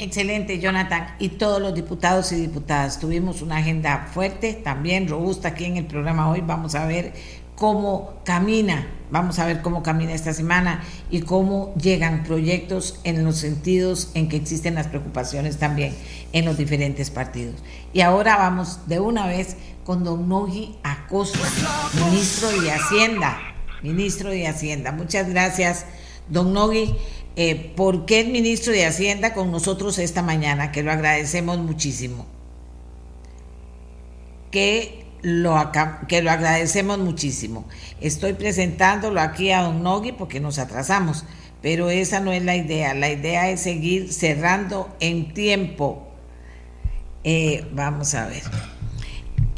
[SPEAKER 2] Excelente, Jonathan. Y todos los diputados y diputadas tuvimos una agenda fuerte, también robusta aquí en el programa hoy. Vamos a ver cómo camina, vamos a ver cómo camina esta semana y cómo llegan proyectos en los sentidos en que existen las preocupaciones también en los diferentes partidos. Y ahora vamos de una vez con don Nogi Acosta, ministro de Hacienda. Ministro de Hacienda. Muchas gracias, don Nogi. Eh, ¿Por qué el ministro de Hacienda con nosotros esta mañana? Que lo agradecemos muchísimo. Que lo, que lo agradecemos muchísimo. Estoy presentándolo aquí a Don Nogui porque nos atrasamos, pero esa no es la idea. La idea es seguir cerrando en tiempo. Eh, vamos a ver.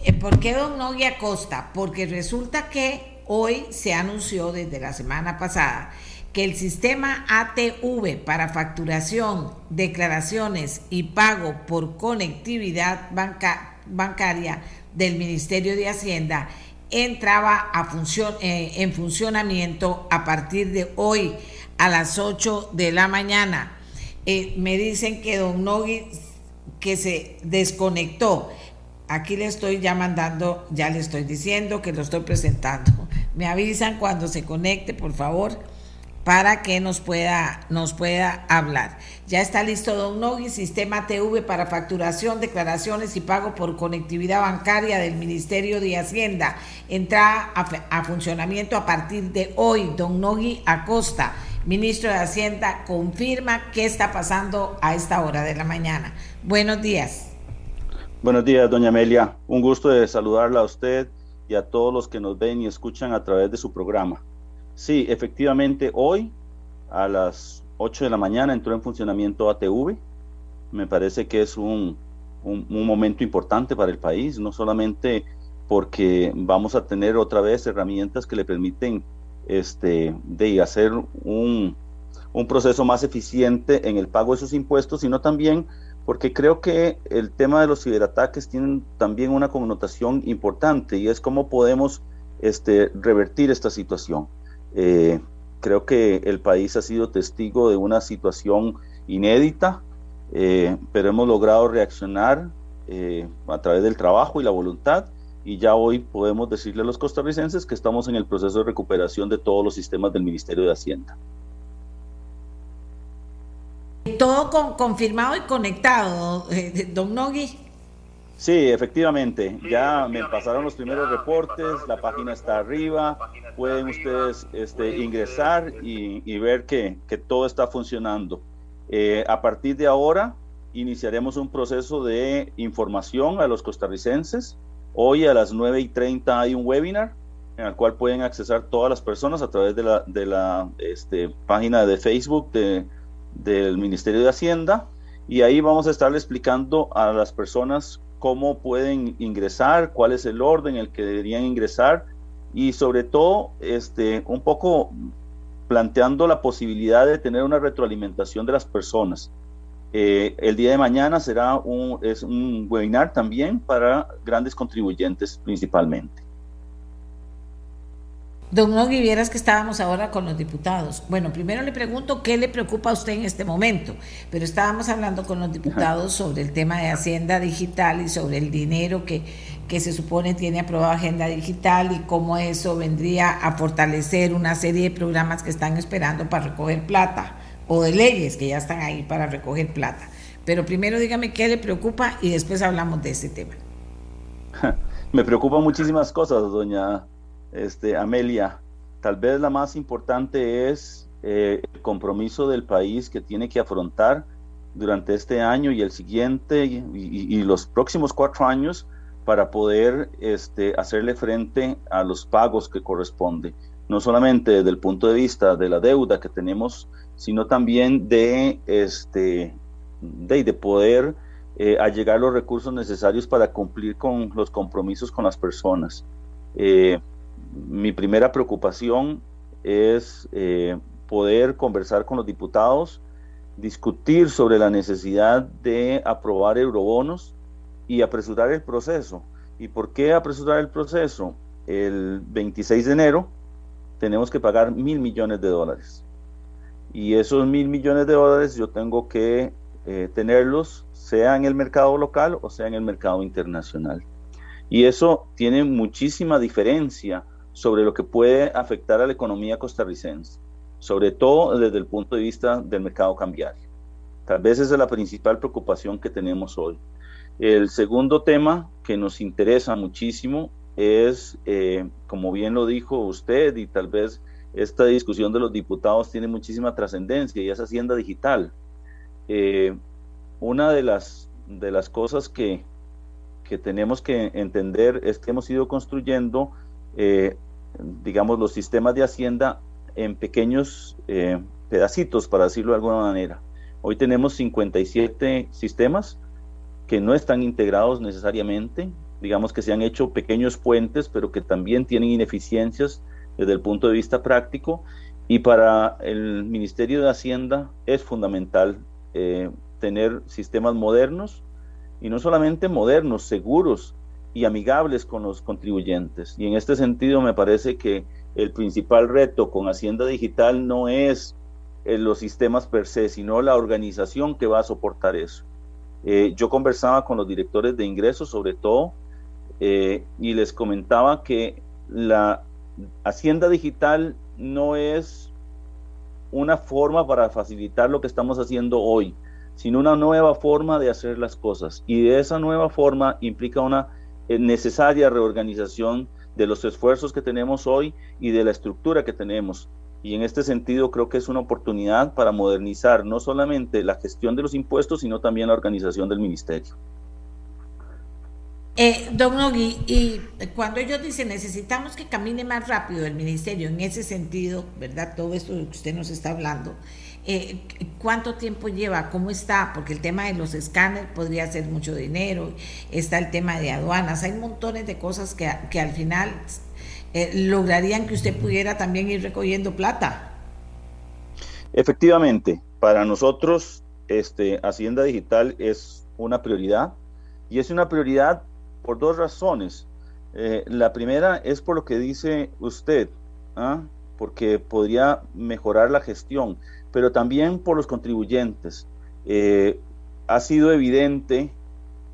[SPEAKER 2] Eh, ¿Por qué Don Nogui Acosta? Porque resulta que hoy se anunció desde la semana pasada que el sistema ATV para facturación, declaraciones y pago por conectividad bancaria del Ministerio de Hacienda entraba a función, eh, en funcionamiento a partir de hoy a las 8 de la mañana. Eh, me dicen que don Nogui que se desconectó. Aquí le estoy ya mandando, ya le estoy diciendo que lo estoy presentando. Me avisan cuando se conecte, por favor para que nos pueda, nos pueda hablar. Ya está listo Don Nogui, sistema TV para facturación, declaraciones y pago por conectividad bancaria del Ministerio de Hacienda. Entra a, funcionamiento a partir de hoy. Don Nogui Acosta, ministro de Hacienda, confirma qué está pasando a esta hora de la mañana. Buenos días.
[SPEAKER 10] Buenos días, doña Amelia. Un gusto de saludarla a usted y a todos los que nos ven y escuchan a través de su programa. Sí, efectivamente, hoy a las 8 de la mañana entró en funcionamiento ATV. Me parece que es un, momento importante para el país, no solamente porque vamos a tener otra vez herramientas que le permiten este, de hacer un, un proceso más eficiente en el pago de sus impuestos, sino también porque creo que el tema de los ciberataques tiene también una connotación importante y es cómo podemos este, revertir esta situación. Eh, creo que el país ha sido testigo de una situación inédita, eh, pero hemos logrado reaccionar eh, a través del trabajo y la voluntad y ya hoy podemos decirle a los costarricenses que estamos en el proceso de recuperación de todos los sistemas del Ministerio de Hacienda.
[SPEAKER 2] Todo confirmado y conectado, don Nogui.
[SPEAKER 10] Sí, efectivamente. Ya me pasaron los primeros reportes, la página está arriba, pueden ustedes este, ingresar y, ver que, todo está funcionando. Eh, a partir de ahora iniciaremos un proceso de información a los costarricenses. Hoy a las 9 y 30 hay un webinar en el cual pueden accesar todas las personas a través de la, de la este, página de Facebook del Ministerio de Hacienda y ahí vamos a estar explicando a las personas cómo pueden ingresar, cuál es el orden en el que deberían ingresar y sobre todo este, un poco planteando la posibilidad de tener una retroalimentación de las personas. Eh, el día de mañana será un, es un webinar también para grandes contribuyentes principalmente.
[SPEAKER 2] Don Nogui, vieras que estábamos ahora con los diputados. Bueno, primero le pregunto qué le preocupa a usted en este momento, pero estábamos hablando con los diputados sobre el tema de Hacienda Digital y sobre el dinero que, que se supone tiene aprobado Agenda Digital y cómo eso vendría a fortalecer una serie de programas que están esperando para recoger plata o de leyes que ya están ahí para recoger plata. Pero primero dígame qué le preocupa y después hablamos de este tema.
[SPEAKER 10] Me preocupan muchísimas cosas, doña este, Amelia, tal vez la más importante es eh, el compromiso del país que tiene que afrontar durante este año y el siguiente y, los próximos cuatro años para poder este, hacerle frente a los pagos que corresponde, no solamente desde el punto de vista de la deuda que tenemos, sino también de, este, de, de poder eh, allegar los recursos necesarios para cumplir con los compromisos con las personas. Eh, mi primera preocupación es eh, poder conversar con los diputados, discutir sobre la necesidad de aprobar eurobonos y apresurar el proceso. ¿Y por qué apresurar el proceso? El 26 de enero tenemos que pagar mil millones de dólares. Y esos mil millones de dólares yo tengo que eh, tenerlos sea en el mercado local o sea en el mercado internacional. Y eso tiene muchísima diferencia sobre lo que puede afectar a la economía costarricense, sobre todo desde el punto de vista del mercado cambiario. Tal vez esa es la principal preocupación que tenemos hoy. El segundo tema que nos interesa muchísimo es, eh, como bien lo dijo usted, y tal vez esta discusión de los diputados tiene muchísima trascendencia, y es Hacienda Digital. Eh, una de las, de las cosas que, que tenemos que entender es que hemos ido construyendo eh, digamos, los sistemas de Hacienda en pequeños eh, pedacitos, para decirlo de alguna manera. Hoy tenemos 57 sistemas que no están integrados necesariamente, digamos que se han hecho pequeños puentes, pero que también tienen ineficiencias desde el punto de vista práctico. Y para el Ministerio de Hacienda es fundamental eh, tener sistemas modernos, y no solamente modernos, seguros, y amigables con los contribuyentes. Y en este sentido me parece que el principal reto con Hacienda Digital no es eh, los sistemas per se, sino la organización que va a soportar eso. Eh, yo conversaba con los directores de ingresos sobre todo eh, y les comentaba que la Hacienda Digital no es una forma para facilitar lo que estamos haciendo hoy, sino una nueva forma de hacer las cosas. Y de esa nueva forma implica una necesaria reorganización de los esfuerzos que tenemos hoy y de la estructura que tenemos. Y en este sentido creo que es una oportunidad para modernizar no solamente la gestión de los impuestos, sino también la organización del ministerio.
[SPEAKER 2] Eh, don Nogui, y cuando ellos dicen necesitamos que camine más rápido el ministerio, en ese sentido, ¿verdad? Todo esto que usted nos está hablando, eh, cuánto tiempo lleva, cómo está, porque el tema de los escáneres podría ser mucho dinero, está el tema de aduanas, hay montones de cosas que, que al final eh, lograrían que usted pudiera también ir recogiendo plata.
[SPEAKER 10] Efectivamente, para nosotros este, Hacienda Digital es una prioridad y es una prioridad por dos razones. Eh, la primera es por lo que dice usted, ¿ah? porque podría mejorar la gestión pero también por los contribuyentes. Eh, ha sido evidente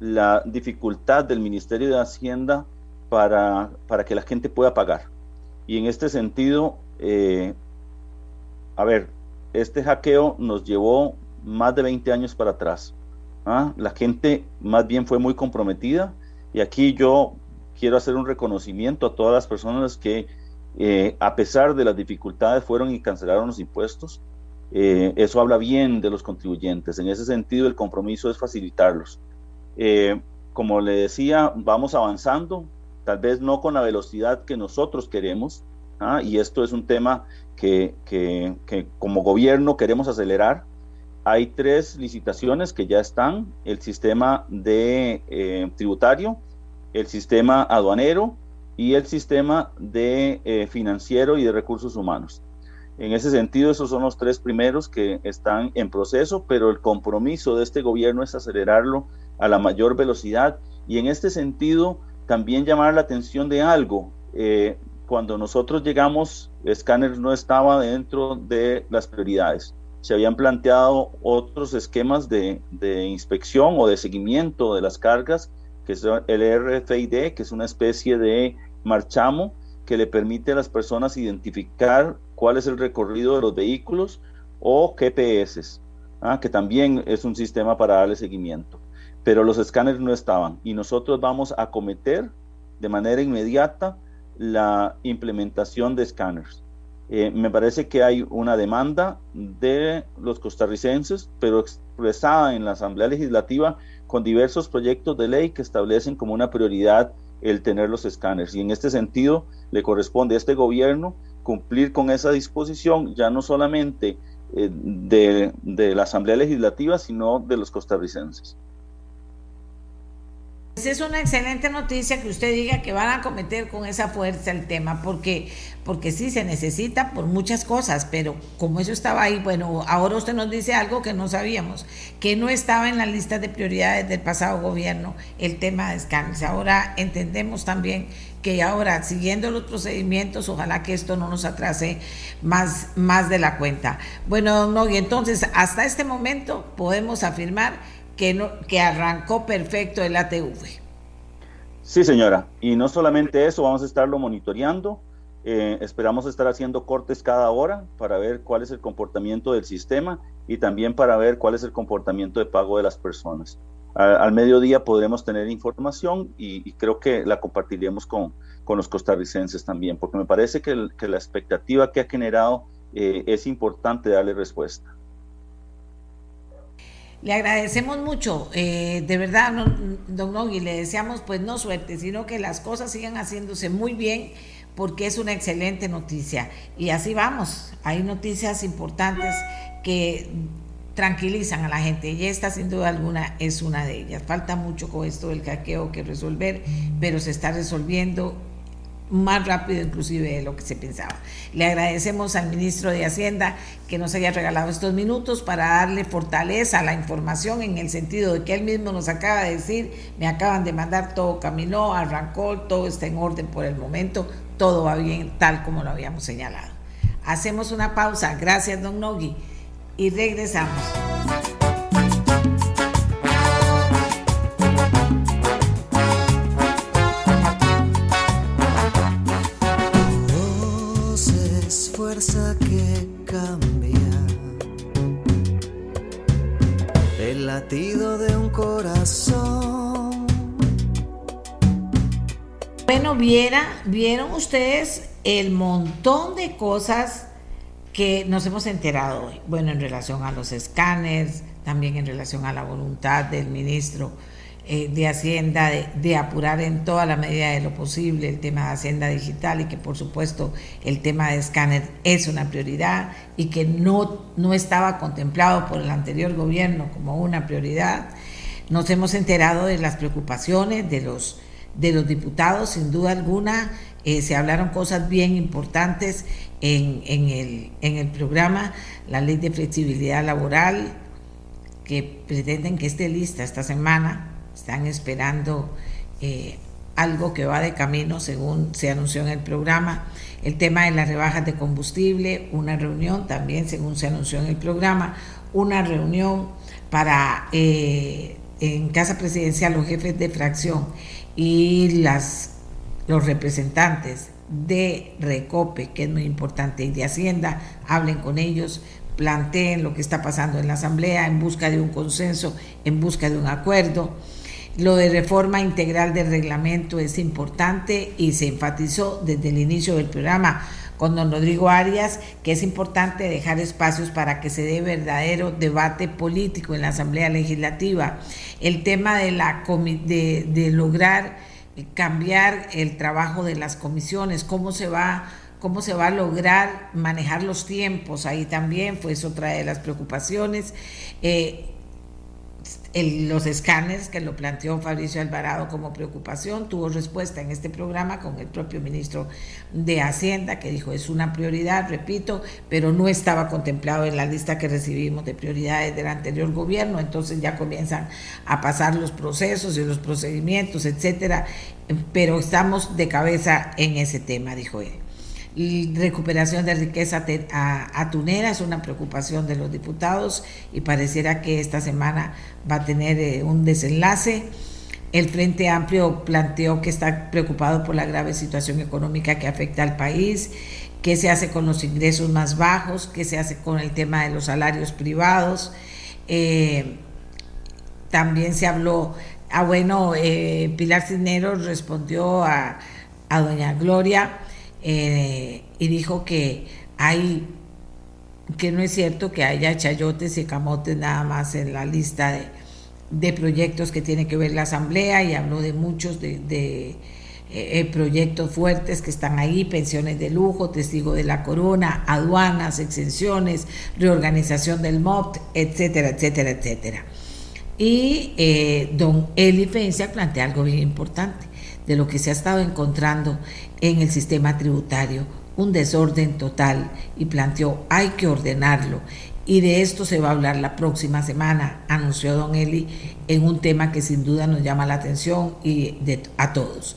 [SPEAKER 10] la dificultad del Ministerio de Hacienda para, para que la gente pueda pagar. Y en este sentido, eh, a ver, este hackeo nos llevó más de 20 años para atrás. ¿ah? La gente más bien fue muy comprometida y aquí yo quiero hacer un reconocimiento a todas las personas que eh, a pesar de las dificultades fueron y cancelaron los impuestos, eh, eso habla bien de los contribuyentes. En ese sentido, el compromiso es facilitarlos. Eh, como le decía, vamos avanzando, tal vez no con la velocidad que nosotros queremos, ¿ah? y esto es un tema que, como gobierno queremos acelerar. Hay tres licitaciones que ya están, el sistema de eh, tributario, el sistema aduanero y el sistema de financiero y de recursos humanos. En ese sentido, esos son los tres primeros que están en proceso, pero el compromiso de este gobierno es acelerarlo a la mayor velocidad y en este sentido también llamar la atención de algo. Eh, cuando nosotros llegamos, Scanners no estaba dentro de las prioridades. Se habían planteado otros esquemas de, de inspección o de seguimiento de las cargas, que es el RFID, que es una especie de marchamo que le permite a las personas identificar cuál es el recorrido de los vehículos o GPS, ¿ah? que también es un sistema para darle seguimiento. Pero los escáneres no estaban y nosotros vamos a acometer de manera inmediata la implementación de escáneres. Eh, me parece que hay una demanda de los costarricenses, pero expresada en la Asamblea Legislativa con diversos proyectos de ley que establecen como una prioridad el tener los escáneres. Y en este sentido le corresponde a este gobierno cumplir con esa disposición, ya no solamente eh, de, de la Asamblea Legislativa, sino de los costarricenses.
[SPEAKER 2] Pues es una excelente noticia que usted diga que van a cometer con esa fuerza el tema, porque, porque sí se necesita por muchas cosas, pero como eso estaba ahí, bueno, ahora usted nos dice algo que no sabíamos, que no estaba en la lista de prioridades del pasado gobierno el tema de escáneres. Ahora entendemos también que ahora, siguiendo los procedimientos, ojalá que esto no nos atrase más, más de la cuenta. Bueno, no, y entonces, hasta este momento podemos afirmar que, no, que arrancó perfecto el ATV.
[SPEAKER 10] Sí, señora. Y no solamente eso, vamos a estarlo monitoreando. Eh, esperamos estar haciendo cortes cada hora para ver cuál es el comportamiento del sistema y también para ver cuál es el comportamiento de pago de las personas. al mediodía podremos tener información y, creo que la compartiremos con, con, los costarricenses también, porque me parece que, que la expectativa que ha generado eh, es importante darle respuesta.
[SPEAKER 2] Le agradecemos mucho, eh, de verdad, don Nogui, le deseamos pues no suerte, sino que las cosas sigan haciéndose muy bien porque es una excelente noticia. Y así vamos, hay noticias importantes que tranquilizan a la gente y esta sin duda alguna es una de ellas. Falta mucho con esto del caqueo que resolver, pero se está resolviendo más rápido inclusive de lo que se pensaba. Le agradecemos al ministro de Hacienda que nos haya regalado estos minutos para darle fortaleza a la información en el sentido de que él mismo nos acaba de decir, me acaban de mandar, todo caminó, arrancó, todo está en orden por el momento, todo va bien tal como lo habíamos señalado. Hacemos una pausa, gracias don Nogui, y regresamos.
[SPEAKER 11] Latido de un corazón.
[SPEAKER 2] Bueno, viera, vieron ustedes el montón de cosas que nos hemos enterado hoy. Bueno, en relación a los escáneres, también en relación a la voluntad del ministro eh, de Hacienda de, apurar en toda la medida de lo posible el tema de Hacienda Digital y que por supuesto el tema de escáner es una prioridad y que no, no estaba contemplado por el anterior gobierno como una prioridad. Nos hemos enterado de las preocupaciones de los, de los diputados, sin duda alguna. Eh, se hablaron cosas bien importantes en, en, el, en el programa, la ley de flexibilidad laboral, que pretenden que esté lista esta semana están esperando eh, algo que va de camino según se anunció en el programa. El tema de las rebajas de combustible, una reunión también según se anunció en el programa, una reunión para eh, en Casa Presidencial los jefes de fracción y las, los representantes de Recope, que es muy importante, y de Hacienda, hablen con ellos, planteen lo que está pasando en la Asamblea en busca de un consenso, en busca de un acuerdo. Lo de reforma integral del reglamento es importante y se enfatizó desde el inicio del programa con don Rodrigo Arias que es importante dejar espacios para que se dé verdadero debate político en la Asamblea Legislativa. El tema de, la, de, de lograr cambiar el trabajo de las comisiones, cómo se va cómo se va a lograr manejar los tiempos, ahí también fue otra de las preocupaciones. Eh, los escáneres que lo planteó Fabricio Alvarado como preocupación, tuvo respuesta en este programa con el propio ministro de Hacienda que dijo es una prioridad, repito, pero no estaba contemplado en la lista que recibimos de prioridades del anterior gobierno, entonces ya comienzan a pasar los procesos y los procedimientos, etcétera, pero estamos de cabeza en ese tema, dijo él recuperación de riqueza atunera es una preocupación de los diputados y pareciera que esta semana va a tener eh, un desenlace. El Frente Amplio planteó que está preocupado por la grave situación económica que afecta al país, qué se hace con los ingresos más bajos, qué se hace con el tema de los salarios privados. Eh, también se habló, ah bueno, eh, Pilar Cisneros respondió a, a doña Gloria eh, y dijo que hay que no es cierto que haya chayotes y camotes nada más en la lista de, proyectos que tiene que ver la Asamblea y habló de muchos de, de eh, proyectos fuertes que están ahí, pensiones de lujo, testigo de la corona, aduanas, exenciones, reorganización del MOPT, etcétera, etcétera, etcétera. Y eh, don Eli Fencia plantea algo bien importante de lo que se ha estado encontrando en el sistema tributario, un desorden total y planteó hay que ordenarlo y de esto se va a hablar la próxima semana, anunció don Eli, en un tema que sin duda nos llama la atención y de, a todos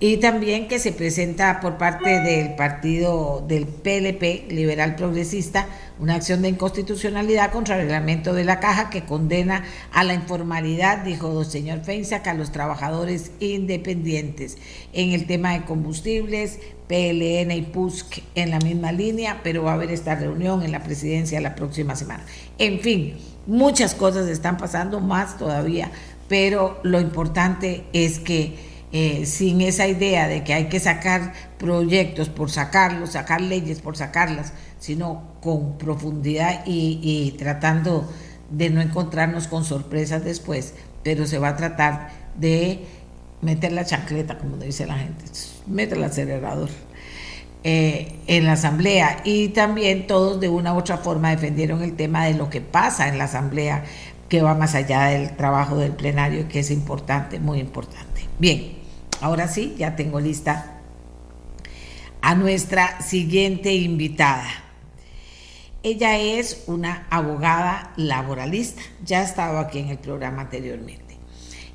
[SPEAKER 2] y también que se presenta por parte del partido del PLP, Liberal Progresista, una acción de inconstitucionalidad contra el reglamento de la caja que condena a la informalidad, dijo el señor Feinsack, a los trabajadores independientes. En el tema de combustibles, PLN y PUSC en la misma línea, pero va a haber esta reunión en la presidencia la próxima semana. En fin, muchas cosas están pasando, más todavía, pero lo importante es que eh, sin esa idea de que hay que sacar proyectos por sacarlos, sacar leyes por sacarlas, sino con profundidad y, tratando de no encontrarnos con sorpresas después, pero se va a tratar de meter la chancleta, como dice la gente, meter el acelerador. Eh, en la asamblea y también todos de una u otra forma defendieron el tema de lo que pasa en la asamblea que va más allá del trabajo del plenario que es importante, muy importante. Bien, Ahora sí, ya tengo lista a nuestra siguiente invitada. Ella es una abogada laboralista, ya ha estado aquí en el programa anteriormente.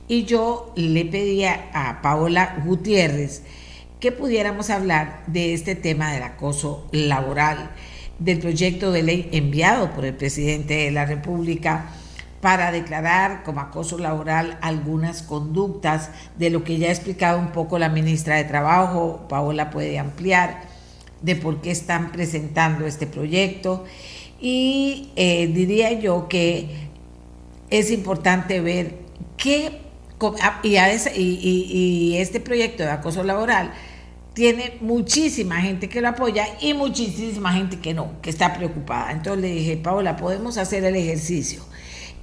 [SPEAKER 2] Y yo le pedía a Paola Gutiérrez que pudiéramos hablar de este tema del acoso laboral, del proyecto de ley enviado por el presidente de la República para declarar como acoso laboral algunas conductas de lo que ya ha explicado un poco la ministra de Trabajo, Paola puede ampliar, de por qué están presentando este proyecto. Y eh, diría yo que es importante ver qué, ah, y, y este proyecto de acoso laboral tiene muchísima gente que lo apoya y muchísima gente que no, que está preocupada. Entonces le dije, Paola, podemos hacer el ejercicio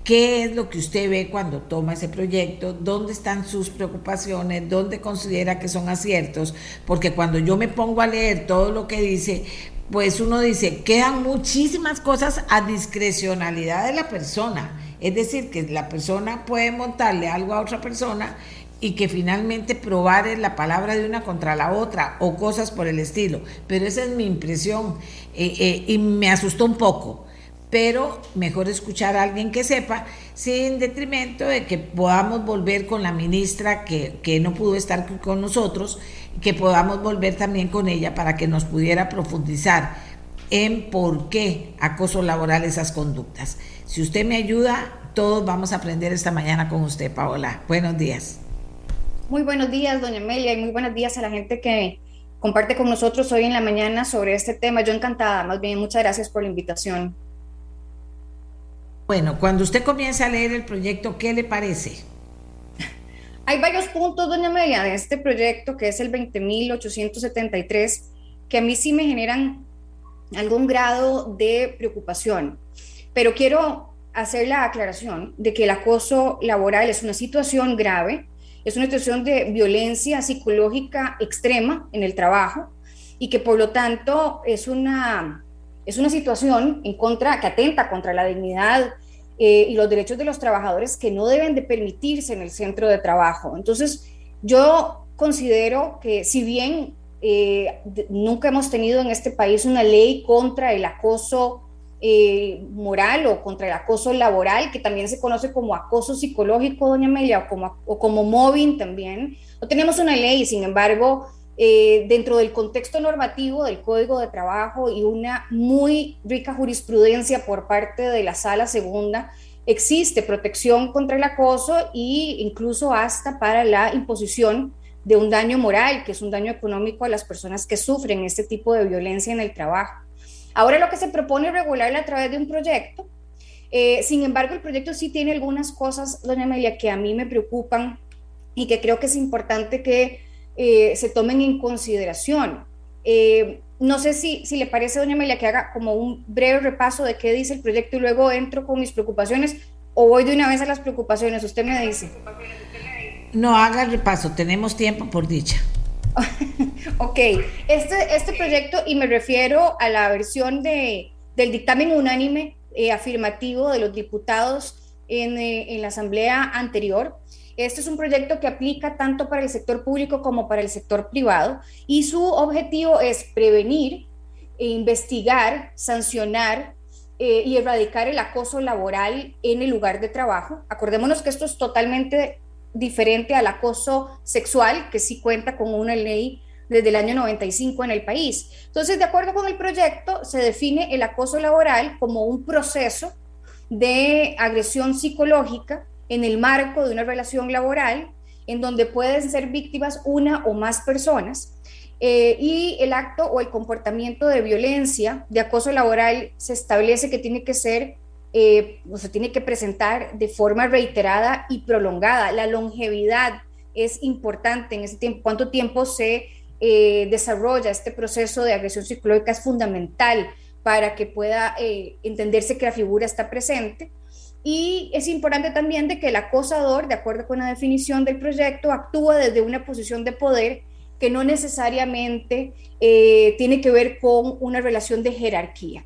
[SPEAKER 2] ¿Qué es lo que usted ve cuando toma ese proyecto? ¿Dónde están sus preocupaciones? ¿Dónde considera que son aciertos? Porque cuando yo me pongo a leer todo lo que dice, pues uno dice, quedan muchísimas cosas a discrecionalidad de la persona. Es decir, que la persona puede montarle algo a otra persona y que finalmente probar la palabra de una contra la otra o cosas por el estilo. Pero esa es mi impresión eh, eh, y me asustó un poco pero mejor escuchar a alguien que sepa, sin detrimento de que podamos volver con la ministra que, que no pudo estar con nosotros, que podamos volver también con ella para que nos pudiera profundizar en por qué acoso laboral esas conductas. Si usted me ayuda, todos vamos a aprender esta mañana con usted, Paola. Buenos días.
[SPEAKER 12] Muy buenos días, doña Amelia, y muy buenos días a la gente que comparte con nosotros hoy en la mañana sobre este tema. Yo encantada, más bien, muchas gracias por la invitación.
[SPEAKER 2] Bueno, cuando usted comienza a leer el proyecto, ¿qué le parece?
[SPEAKER 12] Hay varios puntos, doña Amelia, de este proyecto, que es el 20.873, que a mí sí me generan algún grado de preocupación. Pero quiero hacer la aclaración de que el acoso laboral es una situación grave, es una situación de violencia psicológica extrema en el trabajo y que por lo tanto es una es una situación en contra, que atenta contra la dignidad eh, y los derechos de los trabajadores que no deben de permitirse en el centro de trabajo. Entonces, yo considero que si bien eh, nunca hemos tenido en este país una ley contra el acoso eh, moral o contra el acoso laboral, que también se conoce como acoso psicológico, doña Amelia, o como, o como mobbing también. No tenemos una ley, sin embargo, eh, dentro del contexto normativo del Código de Trabajo y una muy rica jurisprudencia por parte de la Sala Segunda, existe protección contra el acoso e incluso hasta para la imposición de un daño moral, que es un daño económico a las personas que sufren este tipo de violencia en el trabajo. Ahora lo que se propone es regularla a través de un proyecto. Eh, sin embargo, el proyecto sí tiene algunas cosas, doña Amelia, que a mí me preocupan y que creo que es importante que eh, se tomen en consideración. Eh, no sé si, si le parece, doña Amelia, que haga como un breve repaso de qué dice el proyecto y luego entro con mis preocupaciones o voy de una vez a las preocupaciones. Usted me dice.
[SPEAKER 2] No, haga el repaso, tenemos tiempo por dicha.
[SPEAKER 12] ok, este, este proyecto, y me refiero a la versión de, del dictamen unánime eh, afirmativo de los diputados en, eh, en la asamblea anterior, este es un proyecto que aplica tanto para el sector público como para el sector privado y su objetivo es prevenir, e investigar, sancionar eh, y erradicar el acoso laboral en el lugar de trabajo. Acordémonos que esto es totalmente diferente al acoso sexual, que sí cuenta con una ley desde el año 95 en el país. Entonces, de acuerdo con el proyecto, se define el acoso laboral como un proceso de agresión psicológica en el marco de una relación laboral en donde pueden ser víctimas una o más personas. Eh, y el acto o el comportamiento de violencia, de acoso laboral, se establece que tiene que ser, eh, o se tiene que presentar de forma reiterada y prolongada. La longevidad es importante en ese tiempo, cuánto tiempo se eh, desarrolla este proceso de agresión psicológica es fundamental para que pueda entenderse que la figura está presente y es importante también de que el acosador, de acuerdo con la definición del proyecto, actúa desde una posición de poder que no necesariamente eh, tiene que ver con una relación de jerarquía.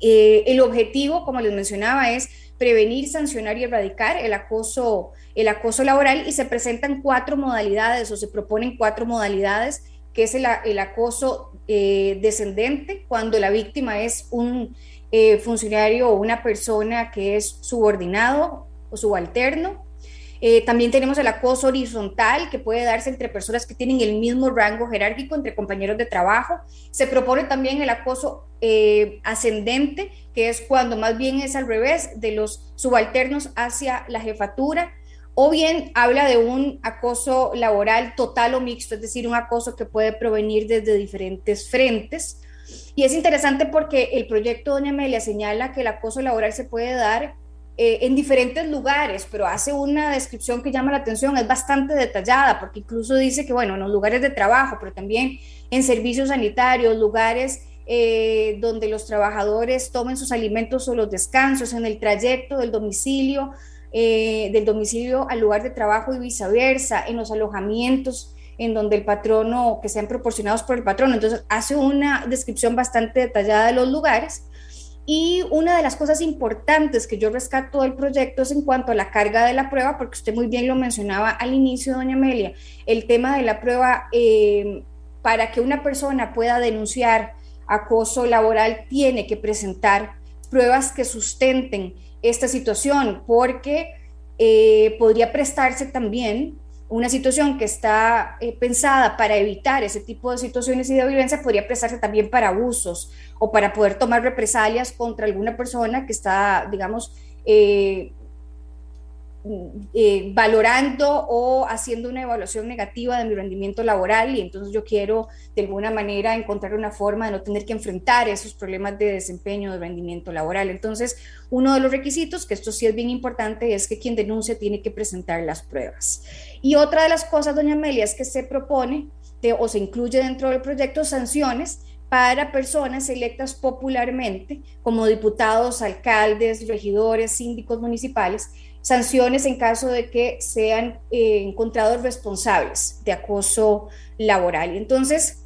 [SPEAKER 12] Eh, el objetivo, como les mencionaba, es prevenir, sancionar y erradicar el acoso, el acoso laboral y se presentan cuatro modalidades o se proponen cuatro modalidades, que es el, acoso eh, descendente, cuando la víctima es un eh, funcionario o una persona que es subordinado o subalterno. Eh, también tenemos el acoso horizontal que puede darse entre personas que tienen el mismo rango jerárquico, entre compañeros de trabajo. Se propone también el acoso eh, ascendente, que es cuando más bien es al revés, de los subalternos hacia la jefatura. O bien habla de un acoso laboral total o mixto, es decir, un acoso que puede provenir desde diferentes frentes. Y es interesante porque el proyecto Doña Amelia señala que el acoso laboral se puede dar eh, en diferentes lugares, pero hace una descripción que llama la atención, es bastante detallada, porque incluso dice que, bueno, en los lugares de trabajo, pero también en servicios sanitarios, lugares eh, donde los trabajadores tomen sus alimentos o los descansos, en el trayecto del domicilio, eh, del domicilio al lugar de trabajo y viceversa, en los alojamientos en donde el patrono, que sean proporcionados por el patrono. Entonces hace una descripción bastante detallada de los lugares. Y una de las cosas importantes que yo rescato del proyecto es en cuanto a la carga de la prueba, porque usted muy bien lo mencionaba al inicio, doña Amelia, el tema de la prueba eh, para que una persona pueda denunciar acoso laboral tiene que presentar pruebas que sustenten esta situación, porque eh, podría prestarse también una situación que está eh, pensada para evitar ese tipo de situaciones y de violencia podría prestarse también para abusos o para poder tomar represalias contra alguna persona que está, digamos, eh, eh, valorando o haciendo una evaluación negativa de mi rendimiento laboral y entonces yo quiero de alguna manera encontrar una forma de no tener que enfrentar esos problemas de desempeño, de rendimiento laboral. Entonces, uno de los requisitos, que esto sí es bien importante, es que quien denuncia tiene que presentar las pruebas. Y otra de las cosas, doña Amelia, es que se propone o se incluye dentro del proyecto sanciones para personas electas popularmente como diputados, alcaldes, regidores, síndicos municipales, sanciones en caso de que sean eh, encontrados responsables de acoso laboral. Entonces,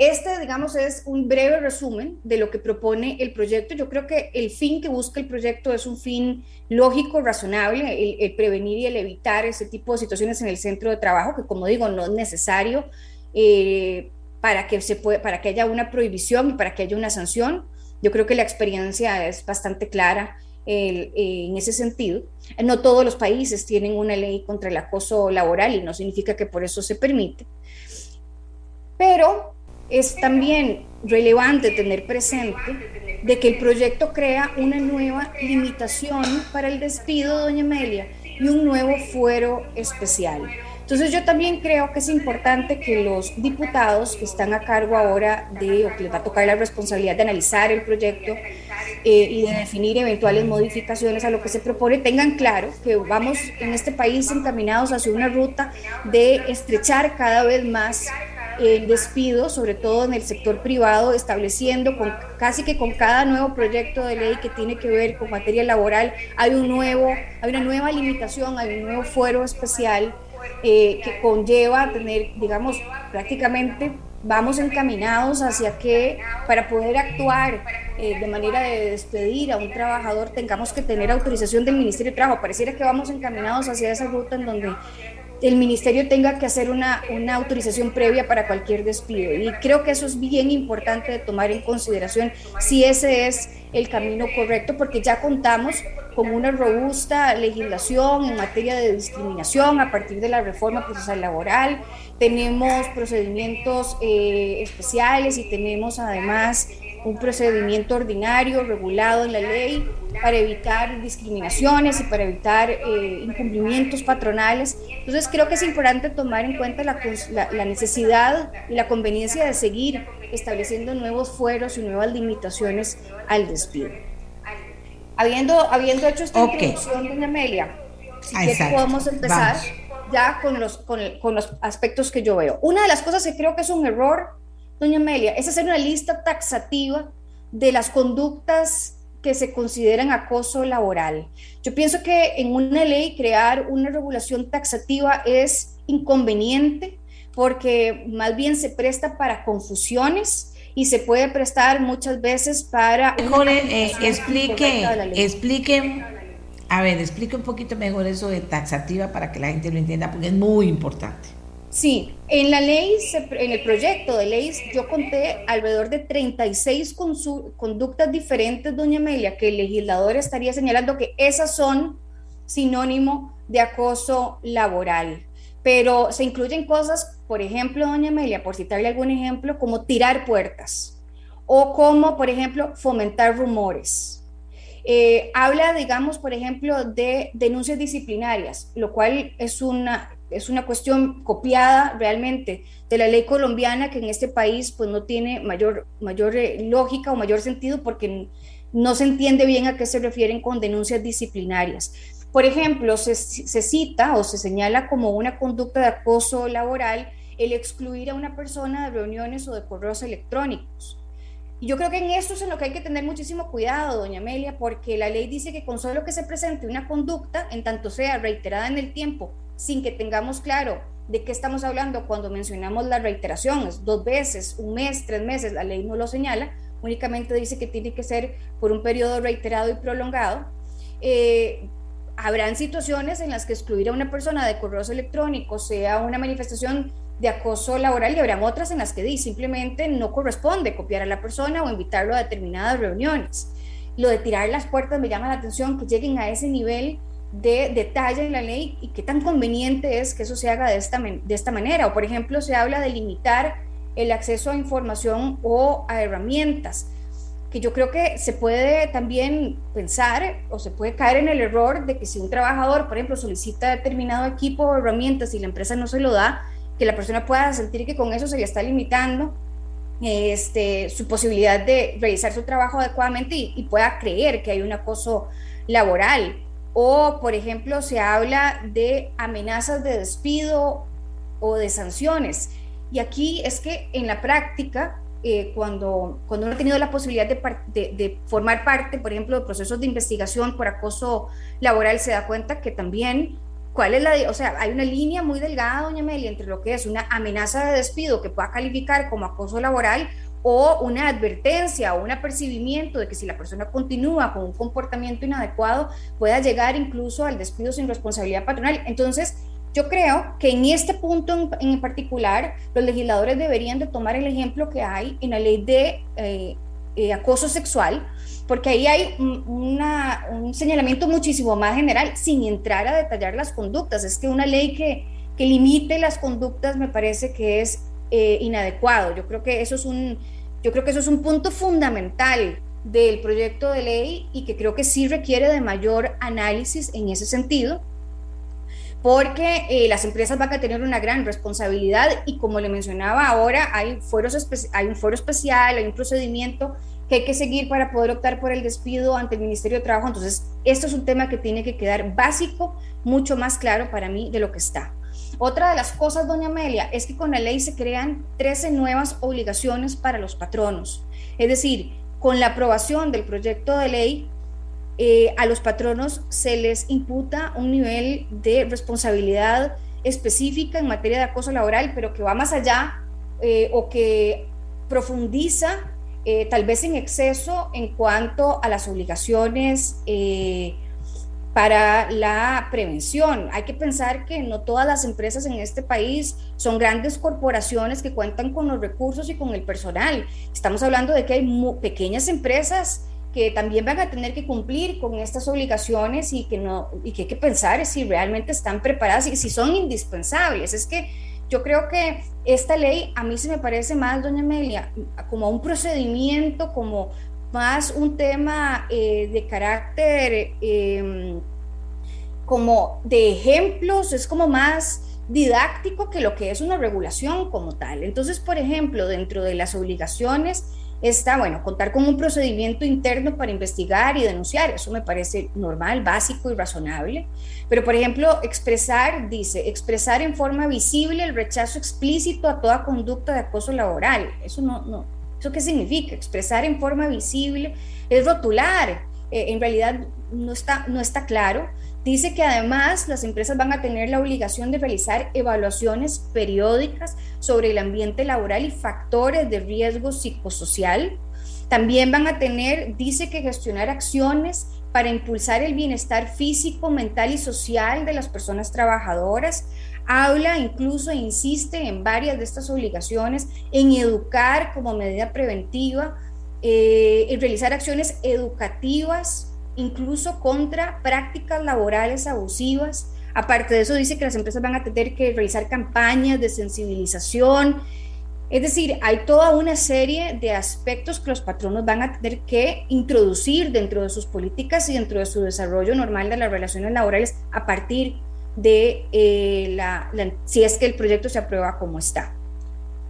[SPEAKER 12] este, digamos, es un breve resumen de lo que propone el proyecto. Yo creo que el fin que busca el proyecto es un fin lógico, razonable, el, prevenir y el evitar ese tipo de situaciones en el centro de trabajo, que como digo, no es necesario eh, para, que se puede, para que haya una prohibición y para que haya una sanción. Yo creo que la experiencia es bastante clara eh, en ese sentido. No todos los países tienen una ley contra el acoso laboral y no significa que por eso se permite. Pero es también relevante tener presente de que el proyecto crea una nueva limitación para el despido, doña Amelia, y un nuevo fuero especial. Entonces yo también creo que es importante que los diputados que están a cargo ahora de, o que les va a tocar la responsabilidad de analizar el proyecto eh, y de definir eventuales modificaciones a lo que se propone, tengan claro que vamos en este país encaminados hacia una ruta de estrechar cada vez más el despido, sobre todo en el sector privado, estableciendo con, casi que con cada nuevo proyecto de ley que tiene que ver con materia laboral, hay, un nuevo, hay una nueva limitación, hay un nuevo fuero especial eh, que conlleva tener, digamos, prácticamente vamos encaminados hacia que para poder actuar eh, de manera de despedir a un trabajador tengamos que tener autorización del Ministerio de Trabajo. Pareciera que vamos encaminados hacia esa ruta en donde el ministerio tenga que hacer una, autorización previa para cualquier despido. Y creo que eso es bien importante de tomar en consideración si ese es el camino correcto, porque ya contamos con una robusta legislación en materia de discriminación a partir de la reforma procesal laboral, tenemos procedimientos eh, especiales y tenemos además un procedimiento ordinario regulado en la ley para evitar discriminaciones y para evitar eh, incumplimientos patronales. Entonces creo que es importante tomar en cuenta la, la, necesidad y la conveniencia de seguir estableciendo nuevos fueros y nuevas limitaciones al despido. Habiendo, habiendo hecho esta introducción, doña Amelia, si podemos empezar ya con los, con, con los aspectos que yo veo. Una de las cosas que creo que es un error doña Amelia, es hacer una lista taxativa de las conductas que se consideran acoso laboral. Yo pienso que en una ley crear una regulación taxativa es inconveniente porque más bien se presta para confusiones y se puede prestar muchas veces para...
[SPEAKER 2] Mejor eh, explique, explique, a ver, explique un poquito mejor eso de taxativa para que la gente lo entienda porque es muy importante.
[SPEAKER 12] Sí, en la ley, en el proyecto de ley, yo conté alrededor de 36 conductas diferentes, doña Amelia, que el legislador estaría señalando que esas son sinónimo de acoso laboral. Pero se incluyen cosas, por ejemplo, doña Amelia, por citarle algún ejemplo, como tirar puertas o como, por ejemplo, fomentar rumores. Eh, habla, digamos, por ejemplo, de denuncias disciplinarias, lo cual es una es una cuestión copiada realmente de la ley colombiana que en este país pues no tiene mayor, mayor eh, lógica o mayor sentido porque no se entiende bien a qué se refieren con denuncias disciplinarias. Por ejemplo, se, se cita o se señala como una conducta de acoso laboral el excluir a una persona de reuniones o de correos electrónicos. Y yo creo que en esto es en lo que hay que tener muchísimo cuidado, doña Amelia, porque la ley dice que con solo que se presente una conducta, en tanto sea reiterada en el tiempo sin que tengamos claro de qué estamos hablando cuando mencionamos la reiteración, es dos veces, un mes, tres meses, la ley no lo señala, únicamente dice que tiene que ser por un periodo reiterado y prolongado. Eh, habrán situaciones en las que excluir a una persona de correos electrónicos sea una manifestación de acoso laboral y habrán otras en las que simplemente no corresponde copiar a la persona o invitarlo a determinadas reuniones. Lo de tirar las puertas me llama la atención que lleguen a ese nivel de detalle en la ley y qué tan conveniente es que eso se haga de esta, de esta manera. O, por ejemplo, se habla de limitar el acceso a información o a herramientas, que yo creo que se puede también pensar o se puede caer en el error de que si un trabajador, por ejemplo, solicita determinado equipo o herramientas y la empresa no se lo da, que la persona pueda sentir que con eso se le está limitando este, su posibilidad de realizar su trabajo adecuadamente y, y pueda creer que hay un acoso laboral o, por ejemplo, se habla de amenazas de despido o de sanciones. Y aquí es que en la práctica, eh, cuando, cuando uno ha tenido la posibilidad de, formar parte, por ejemplo, de procesos de investigación por acoso laboral, se da cuenta que también, ¿cuál es la, o sea, hay una línea muy delgada, doña Amelia, entre lo que es una amenaza de despido que pueda calificar como acoso laboral o una advertencia o un apercibimiento de que si la persona continúa con un comportamiento inadecuado pueda llegar incluso al despido sin responsabilidad patronal. Entonces, yo creo que en este punto en, particular los legisladores deberían de tomar el ejemplo que hay en la ley de eh, eh, acoso sexual, porque ahí hay un señalamiento muchísimo más general sin entrar a detallar las conductas. Es que una ley que, que limite las conductas me parece que es eh, inadecuado. Yo creo que eso es un, yo creo que eso es un punto fundamental del proyecto de ley y que creo que sí requiere de mayor análisis en ese sentido, porque eh, las empresas van a tener una gran responsabilidad y como le mencionaba ahora, hay, fueros hay un foro especial, hay un procedimiento que hay que seguir para poder optar por el despido ante el Ministerio de Trabajo. Entonces, esto es un tema que tiene que quedar básico mucho más claro para mí de lo que está. Otra de las cosas, doña Amelia, es que con la ley se crean 13 nuevas obligaciones para los patronos. Es decir, con la aprobación del proyecto de ley, eh, a los patronos se les imputa un nivel de responsabilidad específica en materia de acoso laboral, pero que va más allá eh, o que profundiza eh, tal vez en exceso en cuanto a las obligaciones para la prevención. Hay que pensar que no todas las empresas en este país son grandes corporaciones que cuentan con los recursos y con el personal. Estamos hablando de que hay pequeñas empresas que también van a tener que cumplir con estas obligaciones y que no y que hay que pensar si realmente están preparadas y si son indispensables. Es que yo creo que esta ley a mí se me parece más, doña Amelia, como un procedimiento, como más un tema eh, de carácter em, como de ejemplos, es como más didáctico que lo que es una regulación como tal. Entonces, por ejemplo, dentro de las obligaciones está, bueno, contar con un procedimiento interno para investigar y denunciar, eso me parece normal, básico y razonable. Pero, por ejemplo, expresar, dice, expresar en forma visible el rechazo explícito a toda conducta de acoso laboral. Eso no, no, ¿Eso qué significa? Expresar en forma visible es rotular. Eh, en realidad no está, no está claro. Dice que además las empresas van a tener la obligación de realizar evaluaciones periódicas sobre el ambiente laboral y factores de riesgo psicosocial. También van a tener, dice que gestionar acciones para impulsar el bienestar físico, mental y social de las personas trabajadoras, habla incluso insiste en varias de estas obligaciones, en educar como medida preventiva, eh, en realizar acciones educativas, incluso contra prácticas laborales abusivas. Aparte de eso, dice que las empresas van a tener que realizar campañas de sensibilización. Es decir, hay toda una serie de aspectos que los patronos van a tener que introducir dentro de sus políticas y dentro de su desarrollo normal de las relaciones laborales a partir de eh, la, si es que el proyecto se aprueba como está.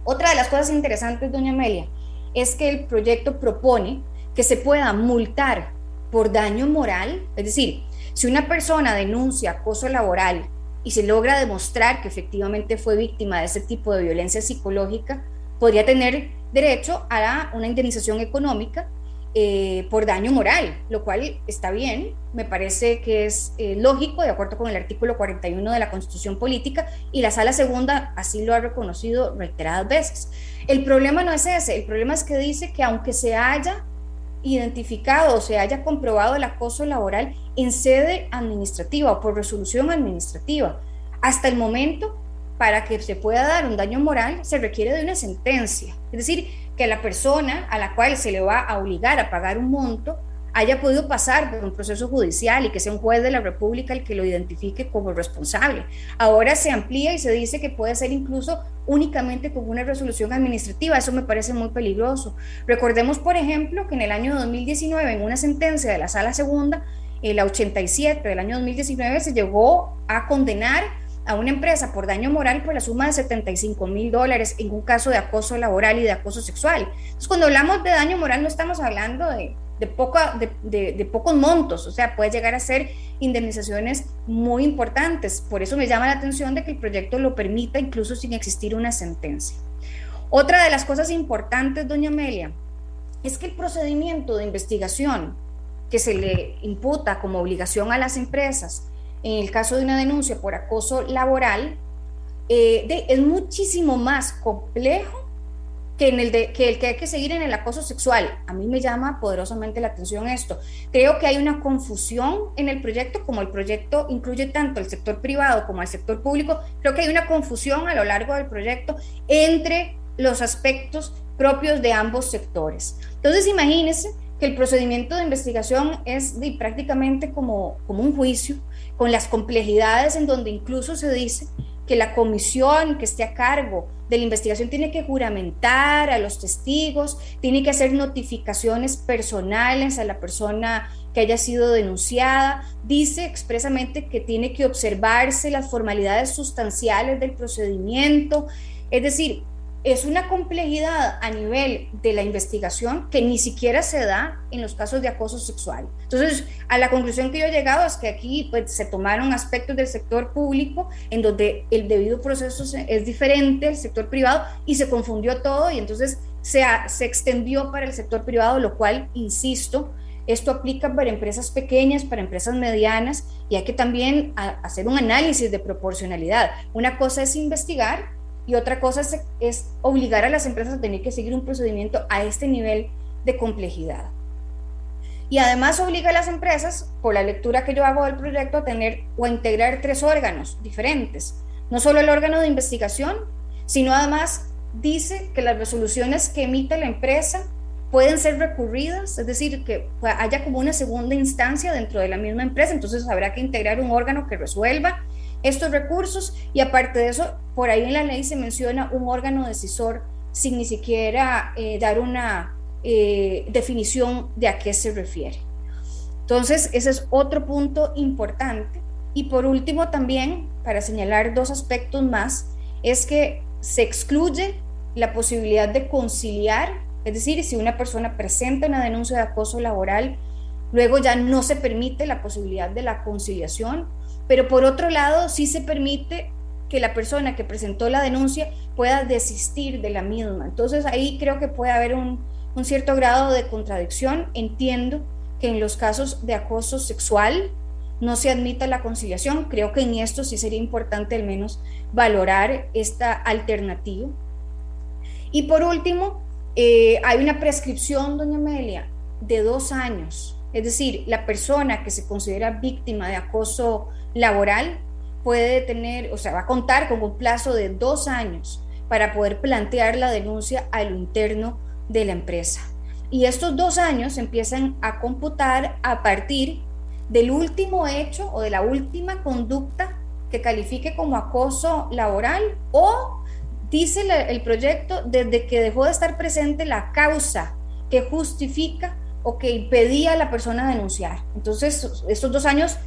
[SPEAKER 12] Otra de las cosas interesantes, doña Amelia, es que el proyecto propone que se pueda multar por daño moral, es decir, si una persona denuncia acoso laboral y se logra demostrar que efectivamente fue víctima de ese tipo de violencia psicológica, podría tener derecho a una indemnización económica eh, por daño moral, lo cual está bien, me parece que es eh, lógico de acuerdo con el artículo 41 de la Constitución Política y la Sala Segunda así lo ha reconocido reiteradas veces. El problema no es ese, el problema es que dice que aunque se haya identificado o se haya comprobado el acoso laboral en sede administrativa o por resolución administrativa, hasta el momento para que se pueda dar un daño moral se requiere de una sentencia. Es decir, que la persona a la cual se le va a obligar a pagar un monto haya podido pasar por un proceso judicial y que sea un juez de la República el que lo identifique como responsable. Ahora se amplía y se dice que puede ser incluso únicamente con una resolución administrativa. Eso me parece muy peligroso. Recordemos, por ejemplo, que en el año 2019, en una sentencia de la Sala Segunda, en la 87 del año 2019, se llegó a condenar a una empresa por daño moral por la suma de 75 mil dólares en un caso de acoso laboral y de acoso sexual. Entonces, cuando hablamos de daño moral no estamos hablando de, de, poca, de, de, pocos montos, o sea, puede llegar a ser indemnizaciones muy importantes. Por eso me llama la atención de que el proyecto lo permita incluso sin existir una sentencia. Otra de las cosas importantes, doña Amelia, es que el procedimiento de investigación que se le imputa como obligación a las empresas en el caso de una denuncia por acoso laboral, eh, es muchísimo más complejo que, en el de, que el que hay que seguir en el acoso sexual. A mí me llama poderosamente la atención esto. Creo que hay una confusión en el proyecto, como el proyecto incluye tanto el sector privado como el sector público, creo que hay una confusión a lo largo del proyecto entre los aspectos propios de ambos sectores. Entonces, imagínense que el procedimiento de investigación es de, prácticamente como, como un juicio, con las complejidades en donde incluso se dice que la comisión que esté a cargo de la investigación tiene que juramentar a los testigos, tiene que hacer notificaciones personales a la persona que haya sido denunciada, dice expresamente que tiene que observarse las formalidades sustanciales del procedimiento, es decir, es una complejidad a nivel de la investigación que ni siquiera se da en los casos de acoso sexual. Entonces, a la conclusión que yo he llegado es que aquí pues, se tomaron aspectos del sector público en donde el debido proceso es diferente al sector privado y se confundió todo y entonces se, se extendió para el sector privado, lo cual, insisto, esto aplica para empresas pequeñas, para empresas medianas y hay que también hacer un análisis de proporcionalidad. Una cosa es investigar y otra cosa es, obligar a las empresas a tener que seguir un procedimiento a este nivel de complejidad. Y además obliga a las empresas, por la lectura que yo hago del proyecto, a tener o a integrar tres órganos diferentes. No solo el órgano de investigación, sino además dice que las resoluciones que emite la empresa pueden ser recurridas, es decir, que haya como una segunda instancia dentro de la misma empresa, entonces habrá que integrar un órgano que resuelva estos recursos y aparte de eso, por ahí en la ley se menciona un órgano decisor sin ni siquiera eh, dar una eh, definición de a qué se refiere. Entonces, ese es otro punto importante. Y por último, también, para señalar dos aspectos más, es que se excluye la posibilidad de conciliar, es decir, si una persona presenta una denuncia de acoso laboral, luego ya no se permite la posibilidad de la conciliación pero por otro lado sí se permite que la persona que presentó la denuncia pueda desistir de la misma. Entonces ahí creo que puede haber un, cierto grado de contradicción. Entiendo que en los casos de acoso sexual no se admita la conciliación. Creo que en esto sí sería importante al menos valorar esta alternativa. Y por último, eh, hay una prescripción, doña Amelia, de dos años. Es decir, la persona que se considera víctima de acoso laboral puede tener, o sea, va a contar con un plazo de dos años para poder plantear la denuncia a lo interno de la empresa. Y estos dos años empiezan a computar a partir del último hecho o de la última conducta que califique como acoso laboral o, dice el proyecto, desde que dejó de estar presente la causa que justifica o que impedía a la persona denunciar. Entonces, estos dos años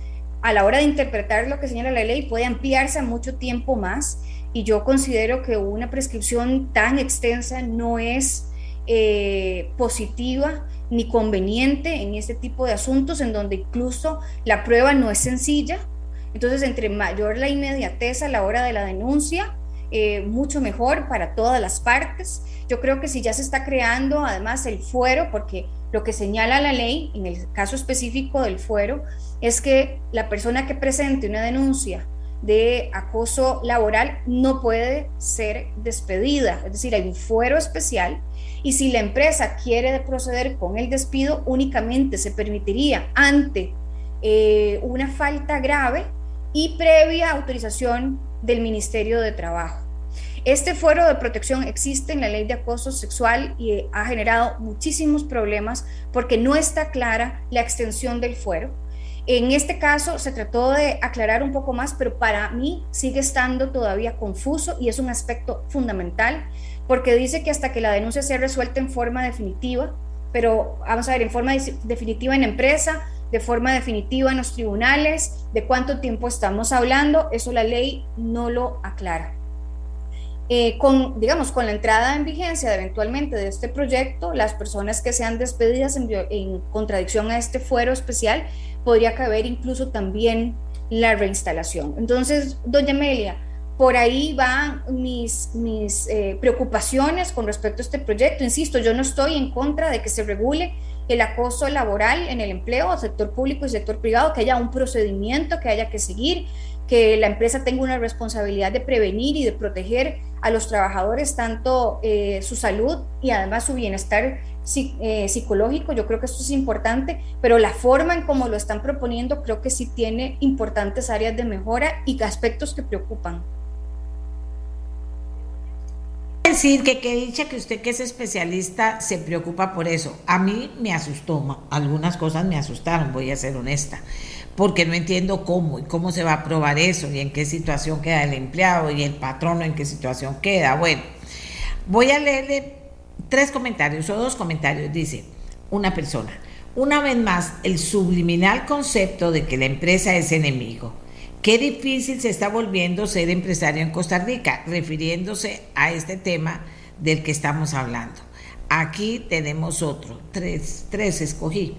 [SPEAKER 12] a la hora de interpretar lo que señala la ley puede ampliarse a mucho tiempo más y yo considero que una prescripción tan extensa no es eh, positiva ni conveniente en este tipo de asuntos en donde incluso la prueba no es sencilla. Entonces, entre mayor la inmediatez a la hora de la denuncia, eh, mucho mejor para todas las partes. Yo creo que si ya se está creando además el fuero, porque lo que señala la ley, en el caso específico del fuero, es que la persona que presente una denuncia de acoso laboral no puede ser despedida, es decir, hay un fuero especial y si la empresa quiere proceder con el despido, únicamente se permitiría ante eh, una falta grave y previa autorización del Ministerio de Trabajo. Este fuero de protección existe en la ley de acoso sexual y ha generado muchísimos problemas porque no está clara la extensión del fuero. En este caso se trató de aclarar un poco más, pero para mí sigue estando todavía confuso y es un aspecto fundamental porque dice que hasta que la denuncia sea resuelta en forma definitiva, pero vamos a ver, en forma definitiva en empresa, de forma definitiva en los tribunales, de cuánto tiempo estamos hablando, eso la ley no lo aclara. Eh, con, digamos, con la entrada en vigencia eventualmente de este proyecto, las personas que sean despedidas en, en, contradicción a este fuero especial, podría caber incluso también la reinstalación. Entonces, doña Amelia, por ahí van mis, mis eh, preocupaciones con respecto a este proyecto. Insisto, yo no estoy en contra de que se regule el acoso laboral en el empleo, sector público y sector privado, que haya un procedimiento que haya que seguir, que la empresa tenga una responsabilidad de prevenir y de proteger a los trabajadores tanto eh, su salud y además su bienestar eh, psicológico. Yo creo que esto es importante, pero la forma en cómo lo están proponiendo creo que sí tiene importantes áreas de mejora y aspectos que preocupan
[SPEAKER 2] decir que qué dicha que usted que es especialista se preocupa por eso. A mí me asustó, algunas cosas me asustaron, voy a ser honesta porque no entiendo cómo y cómo se va a probar eso y en qué situación queda el empleado y el patrono en qué situación queda. Bueno, voy a leerle tres comentarios o dos comentarios. Dice una persona, una vez más, el subliminal concepto de que la empresa es enemigo. Qué difícil se está volviendo ser empresario en Costa Rica, refiriéndose a este tema del que estamos hablando. Aquí tenemos otro, tres, tres escogí.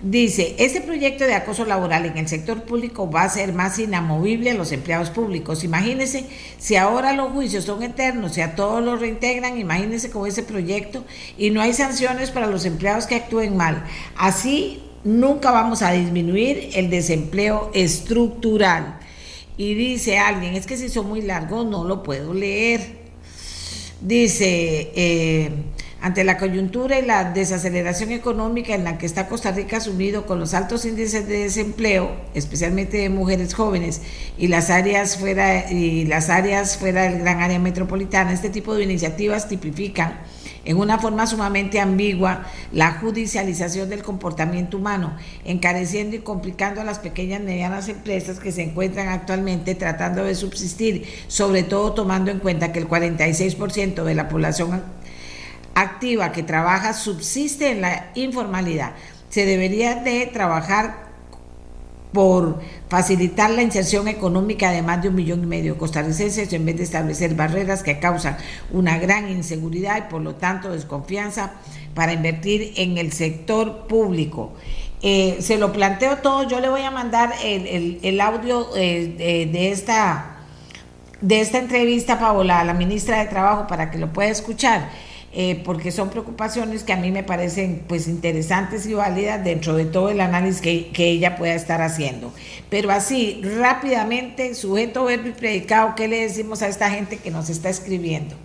[SPEAKER 2] Dice, este proyecto de acoso laboral en el sector público va a ser más inamovible a los empleados públicos. Imagínense, si ahora los juicios son eternos, si a todos los reintegran, imagínense con ese proyecto y no hay sanciones para los empleados que actúen mal. Así nunca vamos a disminuir el desempleo estructural. Y dice alguien, es que si son muy largos no lo puedo leer. Dice, eh, ante la coyuntura y la desaceleración económica en la que está Costa Rica sumido con los altos índices de desempleo, especialmente de mujeres jóvenes y las áreas fuera y las áreas fuera del gran área metropolitana, este tipo de iniciativas tipifican en una forma sumamente ambigua la judicialización del comportamiento humano, encareciendo y complicando a las pequeñas y medianas empresas que se encuentran actualmente tratando de subsistir, sobre todo tomando en cuenta que el 46% de la población activa que trabaja subsiste en la informalidad. Se debería de trabajar por facilitar la inserción económica de más de un millón y medio de costarricenses en vez de establecer barreras que causan una gran inseguridad y por lo tanto desconfianza para invertir en el sector público. Eh, se lo planteo todo, yo le voy a mandar el, audio eh, de, esta, de esta entrevista, Paola, a la ministra de Trabajo para que lo pueda escuchar. Eh, porque son preocupaciones que a mí me parecen pues interesantes y válidas dentro de todo el análisis que, que ella pueda estar haciendo. Pero así, rápidamente, sujeto, verbo y predicado, ¿qué le decimos a esta gente que nos está escribiendo?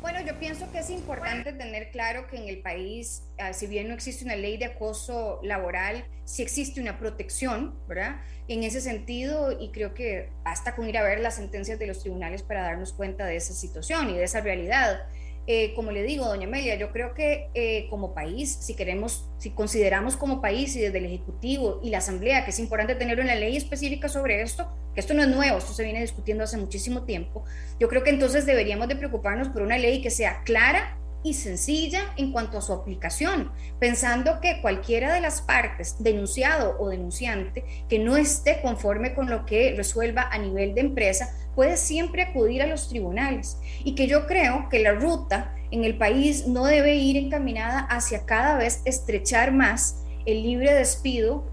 [SPEAKER 12] Bueno, yo pienso que es importante tener claro que en el país, ah, si bien no existe una ley de acoso laboral, sí existe una protección, ¿verdad? En ese sentido, y creo que basta con ir a ver las sentencias de los tribunales para darnos cuenta de esa situación y de esa realidad. Eh, como le digo, doña Amelia, yo creo que eh, como país, si queremos, si consideramos como país y desde el Ejecutivo y la Asamblea que es importante tener una ley específica sobre esto, que esto no es nuevo, esto se viene discutiendo hace muchísimo tiempo, yo creo que entonces deberíamos de preocuparnos por una ley que sea clara, y sencilla en cuanto a su aplicación, pensando que cualquiera de las partes, denunciado o denunciante, que no esté conforme con lo que resuelva a nivel de empresa, puede siempre acudir a los tribunales. Y que yo creo que la ruta en el país no debe ir encaminada hacia cada vez estrechar más el libre despido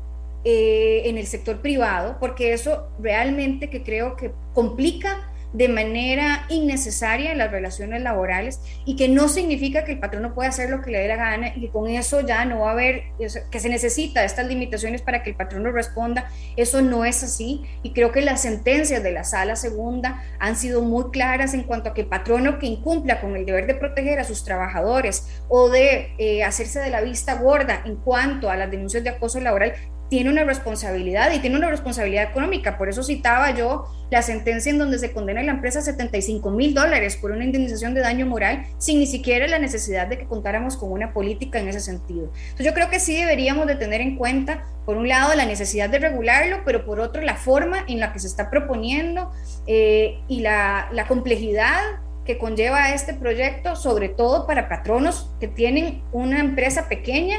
[SPEAKER 12] eh, en el sector privado, porque eso realmente que creo que complica de manera innecesaria en las relaciones laborales y que no significa que el patrón no pueda hacer lo que le dé la gana y con eso ya no va a haber, que se necesita estas limitaciones para que el patrón no responda. Eso no es así y creo que las sentencias de la sala segunda han sido muy claras en cuanto a que el patrono que incumpla con el deber de proteger a sus trabajadores o de eh, hacerse de la vista gorda en cuanto a las denuncias de acoso laboral tiene una responsabilidad y tiene una responsabilidad económica. Por eso citaba yo la sentencia en donde se condena a la empresa a 75 mil dólares por una indemnización de daño moral sin ni siquiera la necesidad de que contáramos con una política en ese sentido. Entonces yo creo que sí deberíamos de tener en cuenta, por un lado, la necesidad de regularlo, pero por otro, la forma en la que se está proponiendo eh, y la, la complejidad que conlleva este proyecto, sobre todo para patronos que tienen una empresa pequeña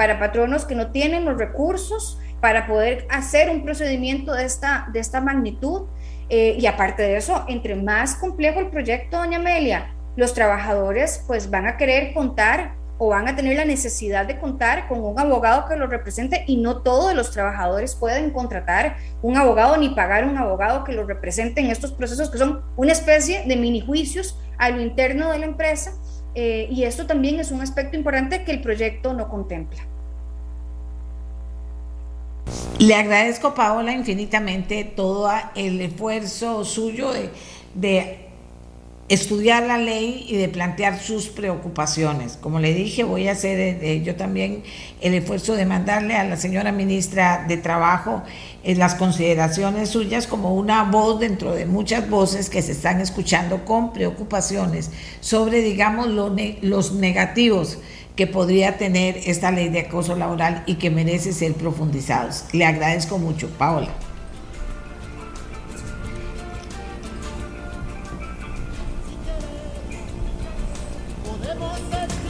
[SPEAKER 12] para patronos que no tienen los recursos para poder hacer un procedimiento de esta, de esta magnitud. Eh, y aparte de eso, entre más complejo el proyecto, doña Amelia, los trabajadores pues van a querer contar o van a tener la necesidad de contar con un abogado que los represente y no todos los trabajadores pueden contratar un abogado ni pagar un abogado que los represente en estos procesos que son una especie de mini juicios a lo interno de la empresa eh, y esto también es un aspecto importante que el proyecto no contempla.
[SPEAKER 2] Le agradezco, Paola, infinitamente todo el esfuerzo suyo de, estudiar la ley y de plantear sus preocupaciones. Como le dije, voy a hacer eh, yo también el esfuerzo de mandarle a la señora ministra de Trabajo eh, las consideraciones suyas como una voz dentro de muchas voces que se están escuchando con preocupaciones sobre, digamos, los negativos que podría tener esta ley de acoso laboral y que merece ser profundizados. Le agradezco mucho, Paola.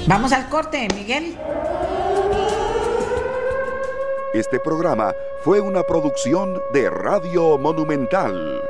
[SPEAKER 2] Vamos al corte, Miguel.
[SPEAKER 1] Este programa fue una producción de Radio Monumental.